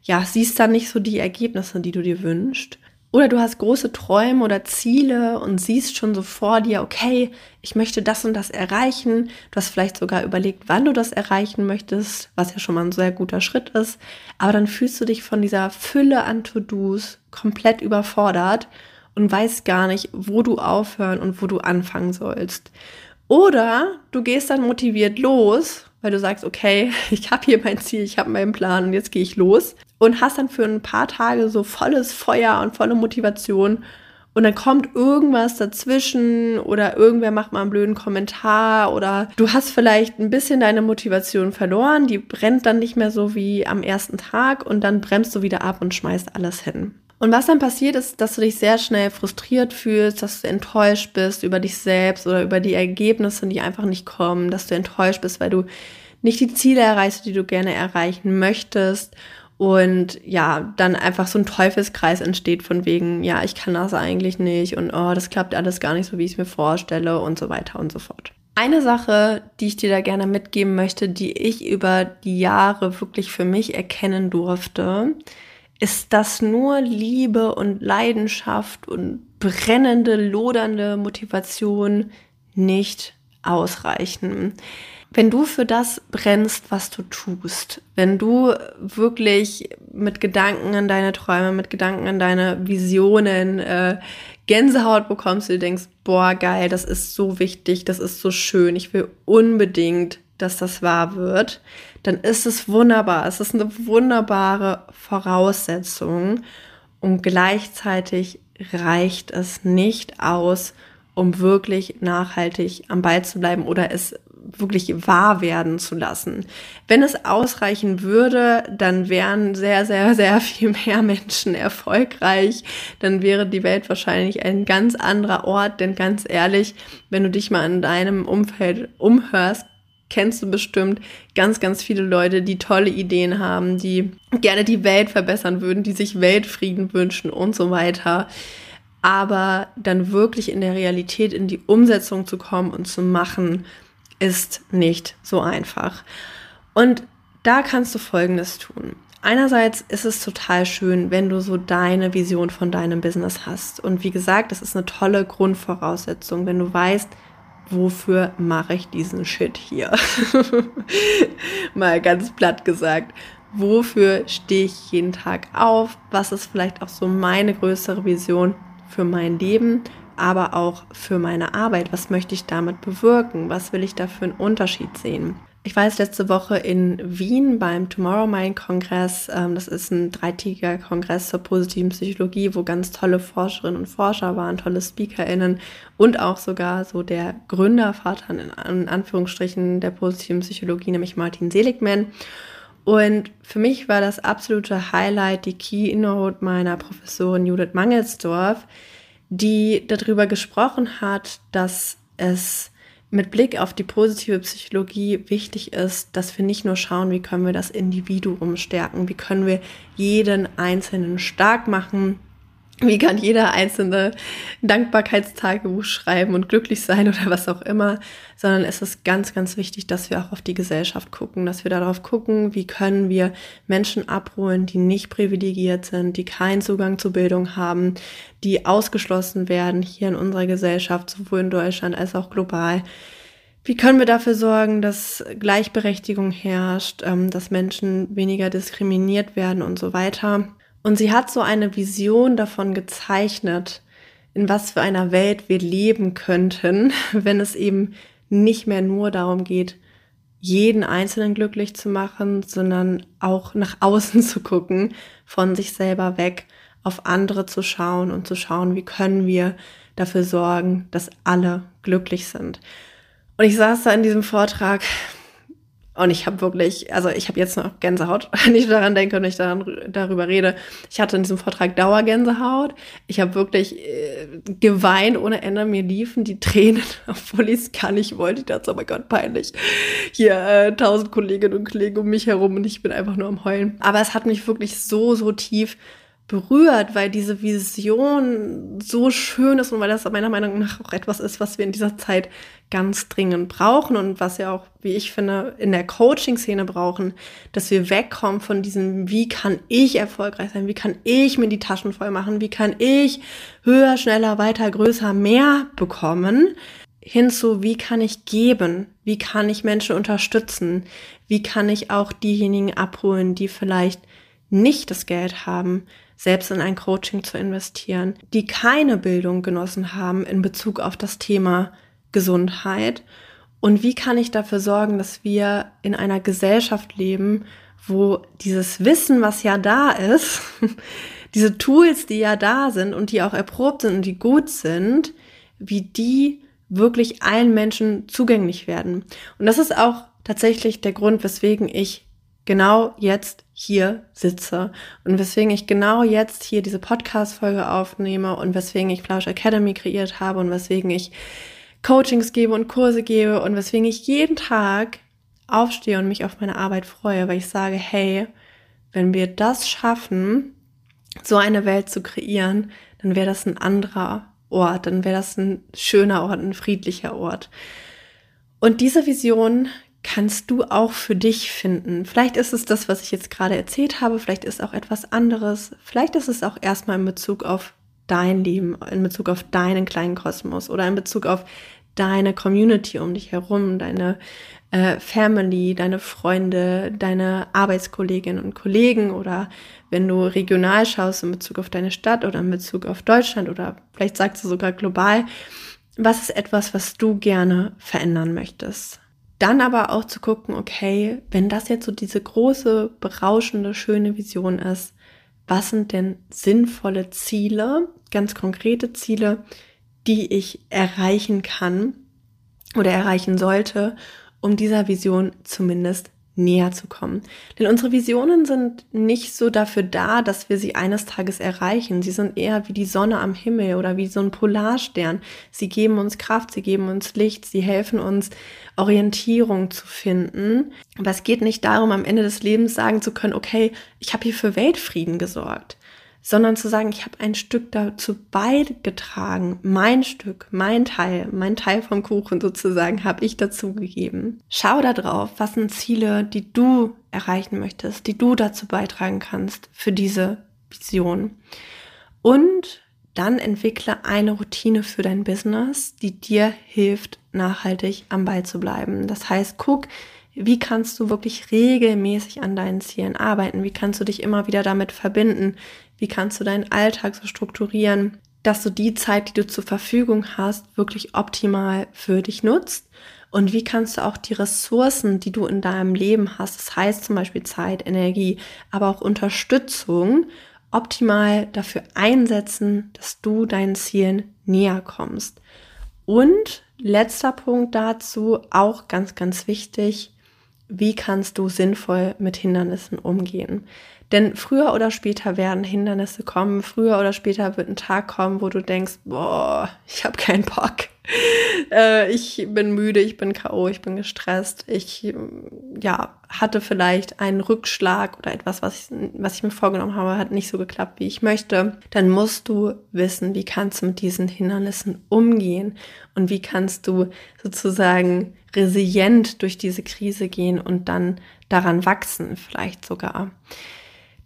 ja, siehst dann nicht so die Ergebnisse, die du dir wünschst. Oder du hast große Träume oder Ziele und siehst schon so vor dir, okay, ich möchte das und das erreichen. Du hast vielleicht sogar überlegt, wann du das erreichen möchtest, was ja schon mal ein sehr guter Schritt ist. Aber dann fühlst du dich von dieser Fülle an To-Dos komplett überfordert und weißt gar nicht, wo du aufhören und wo du anfangen sollst. Oder du gehst dann motiviert los, weil du sagst, okay, [laughs] ich habe hier mein Ziel, ich habe meinen Plan und jetzt gehe ich los und hast dann für ein paar Tage so volles Feuer und volle Motivation und dann kommt irgendwas dazwischen oder irgendwer macht mal einen blöden Kommentar oder du hast vielleicht ein bisschen deine Motivation verloren, die brennt dann nicht mehr so wie am ersten Tag und dann bremst du wieder ab und schmeißt alles hin. Und was dann passiert ist, dass du dich sehr schnell frustriert fühlst, dass du enttäuscht bist über dich selbst oder über die Ergebnisse, die einfach nicht kommen, dass du enttäuscht bist, weil du nicht die Ziele erreichst, die du gerne erreichen möchtest und ja, dann einfach so ein Teufelskreis entsteht von wegen, ja, ich kann das eigentlich nicht und oh, das klappt alles gar nicht so, wie ich es mir vorstelle und so weiter und so fort. Eine Sache, die ich dir da gerne mitgeben möchte, die ich über die Jahre wirklich für mich erkennen durfte, ist, dass nur Liebe und Leidenschaft und brennende, lodernde Motivation nicht ausreichen wenn du für das brennst, was du tust, wenn du wirklich mit Gedanken an deine Träume, mit Gedanken an deine Visionen äh, Gänsehaut bekommst, du denkst, boah, geil, das ist so wichtig, das ist so schön, ich will unbedingt, dass das wahr wird, dann ist es wunderbar. Es ist eine wunderbare Voraussetzung und gleichzeitig reicht es nicht aus, um wirklich nachhaltig am Ball zu bleiben oder es wirklich wahr werden zu lassen. Wenn es ausreichen würde, dann wären sehr, sehr, sehr viel mehr Menschen erfolgreich. Dann wäre die Welt wahrscheinlich ein ganz anderer Ort, denn ganz ehrlich, wenn du dich mal in deinem Umfeld umhörst, kennst du bestimmt ganz, ganz viele Leute, die tolle Ideen haben, die gerne die Welt verbessern würden, die sich Weltfrieden wünschen und so weiter. Aber dann wirklich in der Realität in die Umsetzung zu kommen und zu machen, ist nicht so einfach. Und da kannst du Folgendes tun. Einerseits ist es total schön, wenn du so deine Vision von deinem Business hast. Und wie gesagt, das ist eine tolle Grundvoraussetzung, wenn du weißt, wofür mache ich diesen Shit hier? [laughs] Mal ganz platt gesagt. Wofür stehe ich jeden Tag auf? Was ist vielleicht auch so meine größere Vision für mein Leben? Aber auch für meine Arbeit. Was möchte ich damit bewirken? Was will ich da für einen Unterschied sehen? Ich war jetzt letzte Woche in Wien beim Tomorrow Mind Kongress. Ähm, das ist ein dreitägiger Kongress zur positiven Psychologie, wo ganz tolle Forscherinnen und Forscher waren, tolle SpeakerInnen und auch sogar so der Gründervater in Anführungsstrichen der positiven Psychologie, nämlich Martin Seligman. Und für mich war das absolute Highlight die Keynote meiner Professorin Judith Mangelsdorf, die darüber gesprochen hat, dass es mit Blick auf die positive Psychologie wichtig ist, dass wir nicht nur schauen, wie können wir das Individuum stärken, wie können wir jeden Einzelnen stark machen, wie kann jeder einzelne Dankbarkeitstagebuch schreiben und glücklich sein oder was auch immer, sondern es ist ganz, ganz wichtig, dass wir auch auf die Gesellschaft gucken, dass wir darauf gucken, wie können wir Menschen abholen, die nicht privilegiert sind, die keinen Zugang zu Bildung haben, die ausgeschlossen werden hier in unserer Gesellschaft, sowohl in Deutschland als auch global. Wie können wir dafür sorgen, dass Gleichberechtigung herrscht, ähm, dass Menschen weniger diskriminiert werden und so weiter? Und sie hat so eine Vision davon gezeichnet, in was für einer Welt wir leben könnten, [laughs] wenn es eben nicht mehr nur darum geht, jeden Einzelnen glücklich zu machen, sondern auch nach [laughs] außen zu gucken, von sich selber weg, auf andere zu schauen und zu schauen, wie können wir dafür sorgen, dass alle glücklich sind. Und ich saß da in diesem Vortrag und ich habe wirklich, also ich habe jetzt noch Gänsehaut, [laughs] wenn ich daran denke und ich daran, darüber rede. Ich hatte in diesem Vortrag Dauergänsehaut. Ich habe wirklich äh, geweint ohne Ende. Mir liefen die Tränen, [laughs] obwohl ich es gar nicht wollte. Ich dachte, oh mein Gott, peinlich. Hier äh, tausend Kolleginnen und Kollegen um mich herum und ich bin einfach nur am Heulen. Aber es hat mich wirklich so, so tief berührt, weil diese Vision so schön ist und weil das meiner Meinung nach auch etwas ist, was wir in dieser Zeit ganz dringend brauchen und was wir auch, wie ich finde, in der Coaching-Szene brauchen, dass wir wegkommen von diesem, wie kann ich erfolgreich sein, wie kann ich mir die Taschen voll machen, wie kann ich höher, schneller, weiter, größer, mehr bekommen, hinzu, wie kann ich geben, wie kann ich Menschen unterstützen, wie kann ich auch diejenigen abholen, die vielleicht nicht das Geld haben, selbst in ein Coaching zu investieren, die keine Bildung genossen haben in Bezug auf das Thema Gesundheit. Und wie kann ich dafür sorgen, dass wir in einer Gesellschaft leben, wo dieses Wissen, was ja da ist, [laughs] diese Tools, die ja da sind und die auch erprobt sind und die gut sind, wie die wirklich allen Menschen zugänglich werden. Und das ist auch tatsächlich der Grund, weswegen ich genau jetzt hier sitze und weswegen ich genau jetzt hier diese Podcast-Folge aufnehme und weswegen ich Flausch Academy kreiert habe und weswegen ich Coachings gebe und Kurse gebe und weswegen ich jeden Tag aufstehe und mich auf meine Arbeit freue, weil ich sage, hey, wenn wir das schaffen, so eine Welt zu kreieren, dann wäre das ein anderer Ort, dann wäre das ein schöner Ort, ein friedlicher Ort. Und diese Vision kannst du auch für dich finden. Vielleicht ist es das, was ich jetzt gerade erzählt habe, vielleicht ist auch etwas anderes, vielleicht ist es auch erstmal in Bezug auf dein Leben, in Bezug auf deinen kleinen Kosmos oder in Bezug auf deine Community um dich herum, deine äh, Family, deine Freunde, deine Arbeitskolleginnen und Kollegen oder wenn du regional schaust in Bezug auf deine Stadt oder in Bezug auf Deutschland oder vielleicht sagst du sogar global, was ist etwas, was du gerne verändern möchtest? Dann aber auch zu gucken, okay, wenn das jetzt so diese große, berauschende, schöne Vision ist, was sind denn sinnvolle Ziele, ganz konkrete Ziele, die ich erreichen kann oder erreichen sollte, um dieser Vision zumindest näher zu kommen. Denn unsere Visionen sind nicht so dafür da, dass wir sie eines Tages erreichen. Sie sind eher wie die Sonne am Himmel oder wie so ein Polarstern. Sie geben uns Kraft, sie geben uns Licht, sie helfen uns, Orientierung zu finden. Aber es geht nicht darum, am Ende des Lebens sagen zu können, okay, ich habe hier für Weltfrieden gesorgt sondern zu sagen, ich habe ein Stück dazu beigetragen, mein Stück, mein Teil, mein Teil vom Kuchen sozusagen, habe ich dazu gegeben. Schau da drauf, was sind Ziele, die du erreichen möchtest, die du dazu beitragen kannst für diese Vision. Und dann entwickle eine Routine für dein Business, die dir hilft, nachhaltig am Ball zu bleiben. Das heißt, guck, wie kannst du wirklich regelmäßig an deinen Zielen arbeiten? Wie kannst du dich immer wieder damit verbinden? Wie kannst du deinen Alltag so strukturieren, dass du die Zeit, die du zur Verfügung hast, wirklich optimal für dich nutzt? Und wie kannst du auch die Ressourcen, die du in deinem Leben hast, das heißt zum Beispiel Zeit, Energie, aber auch Unterstützung, optimal dafür einsetzen, dass du deinen Zielen näher kommst? Und letzter Punkt dazu, auch ganz, ganz wichtig, wie kannst du sinnvoll mit Hindernissen umgehen? Denn früher oder später werden Hindernisse kommen, früher oder später wird ein Tag kommen, wo du denkst, boah, ich habe keinen Bock. [laughs] äh, ich bin müde, ich bin KO, ich bin gestresst, ich ja, hatte vielleicht einen Rückschlag oder etwas, was ich, was ich mir vorgenommen habe, hat nicht so geklappt, wie ich möchte. Dann musst du wissen, wie kannst du mit diesen Hindernissen umgehen und wie kannst du sozusagen resilient durch diese Krise gehen und dann daran wachsen, vielleicht sogar.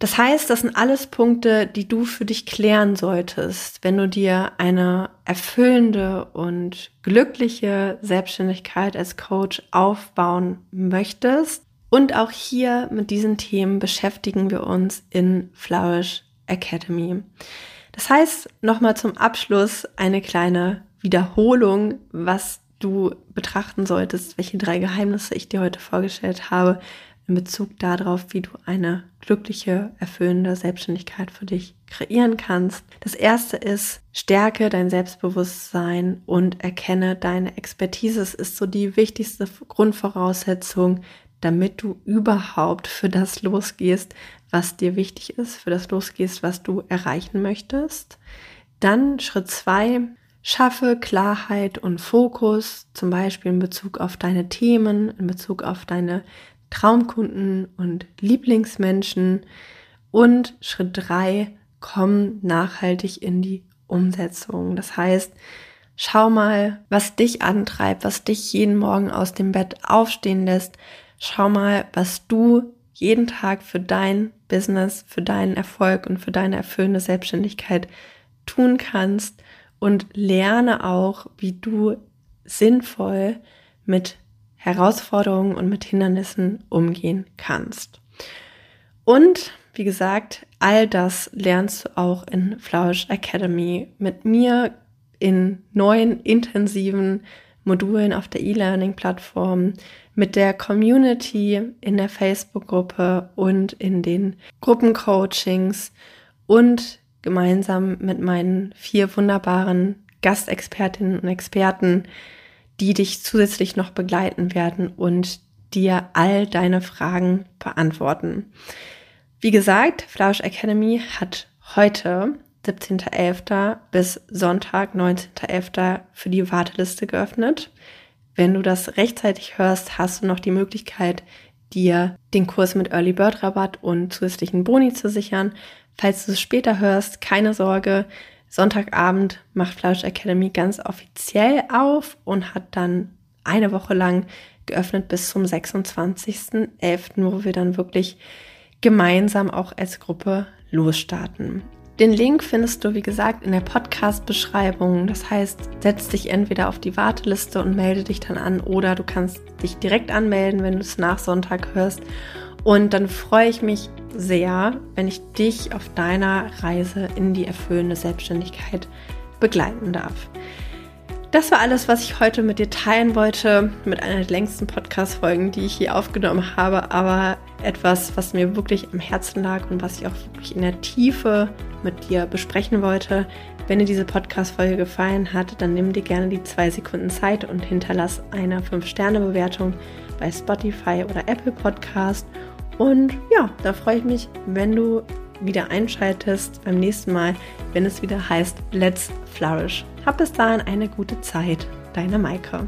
Das heißt, das sind alles Punkte, die du für dich klären solltest, wenn du dir eine erfüllende und glückliche Selbstständigkeit als Coach aufbauen möchtest. Und auch hier mit diesen Themen beschäftigen wir uns in Flourish Academy. Das heißt, nochmal zum Abschluss eine kleine Wiederholung, was du betrachten solltest, welche drei Geheimnisse ich dir heute vorgestellt habe, in Bezug darauf, wie du eine glückliche, erfüllende Selbstständigkeit für dich kreieren kannst. Das erste ist, stärke dein Selbstbewusstsein und erkenne deine Expertise. Es ist so die wichtigste Grundvoraussetzung, damit du überhaupt für das losgehst, was dir wichtig ist, für das losgehst, was du erreichen möchtest. Dann Schritt zwei, schaffe Klarheit und Fokus, zum Beispiel in Bezug auf deine Themen, in Bezug auf deine Traumkunden und Lieblingsmenschen. Und Schritt drei, komm nachhaltig in die Umsetzung. Das heißt, schau mal, was dich antreibt, was dich jeden Morgen aus dem Bett aufstehen lässt. Schau mal, was du jeden Tag für dein Business, für deinen Erfolg und für deine erfüllende Selbstständigkeit tun kannst und lerne auch, wie du sinnvoll mit Herausforderungen und mit Hindernissen umgehen kannst. Und wie gesagt, all das lernst du auch in Flourish Academy mit mir in neuen intensiven Modulen auf der E-Learning-Plattform, mit der Community in der Facebook-Gruppe und in den Gruppencoachings und gemeinsam mit meinen vier wunderbaren Gastexpertinnen und Experten, die dich zusätzlich noch begleiten werden und dir all deine Fragen beantworten. Wie gesagt, Flausch Academy hat heute 17.11. bis Sonntag 19.11. für die Warteliste geöffnet. Wenn du das rechtzeitig hörst, hast du noch die Möglichkeit, dir den Kurs mit Early Bird Rabatt und zusätzlichen Boni zu sichern. Falls du es später hörst, keine Sorge. Sonntagabend macht Flausch Academy ganz offiziell auf und hat dann eine Woche lang geöffnet bis zum 26.11., wo wir dann wirklich gemeinsam auch als Gruppe losstarten. Den Link findest du, wie gesagt, in der Podcast-Beschreibung. Das heißt, setz dich entweder auf die Warteliste und melde dich dann an oder du kannst dich direkt anmelden, wenn du es nach Sonntag hörst. Und dann freue ich mich sehr, wenn ich dich auf deiner Reise in die erfüllende Selbstständigkeit begleiten darf. Das war alles, was ich heute mit dir teilen wollte, mit einer der längsten Podcast-Folgen, die ich hier aufgenommen habe, aber etwas, was mir wirklich am Herzen lag und was ich auch wirklich in der Tiefe mit dir besprechen wollte. Wenn dir diese Podcast-Folge gefallen hat, dann nimm dir gerne die zwei Sekunden Zeit und hinterlass eine 5-Sterne-Bewertung bei Spotify oder Apple Podcast. Und ja, da freue ich mich, wenn du wieder einschaltest beim nächsten Mal, wenn es wieder heißt Let's Flourish. Hab bis dahin eine gute Zeit. Deine Maike.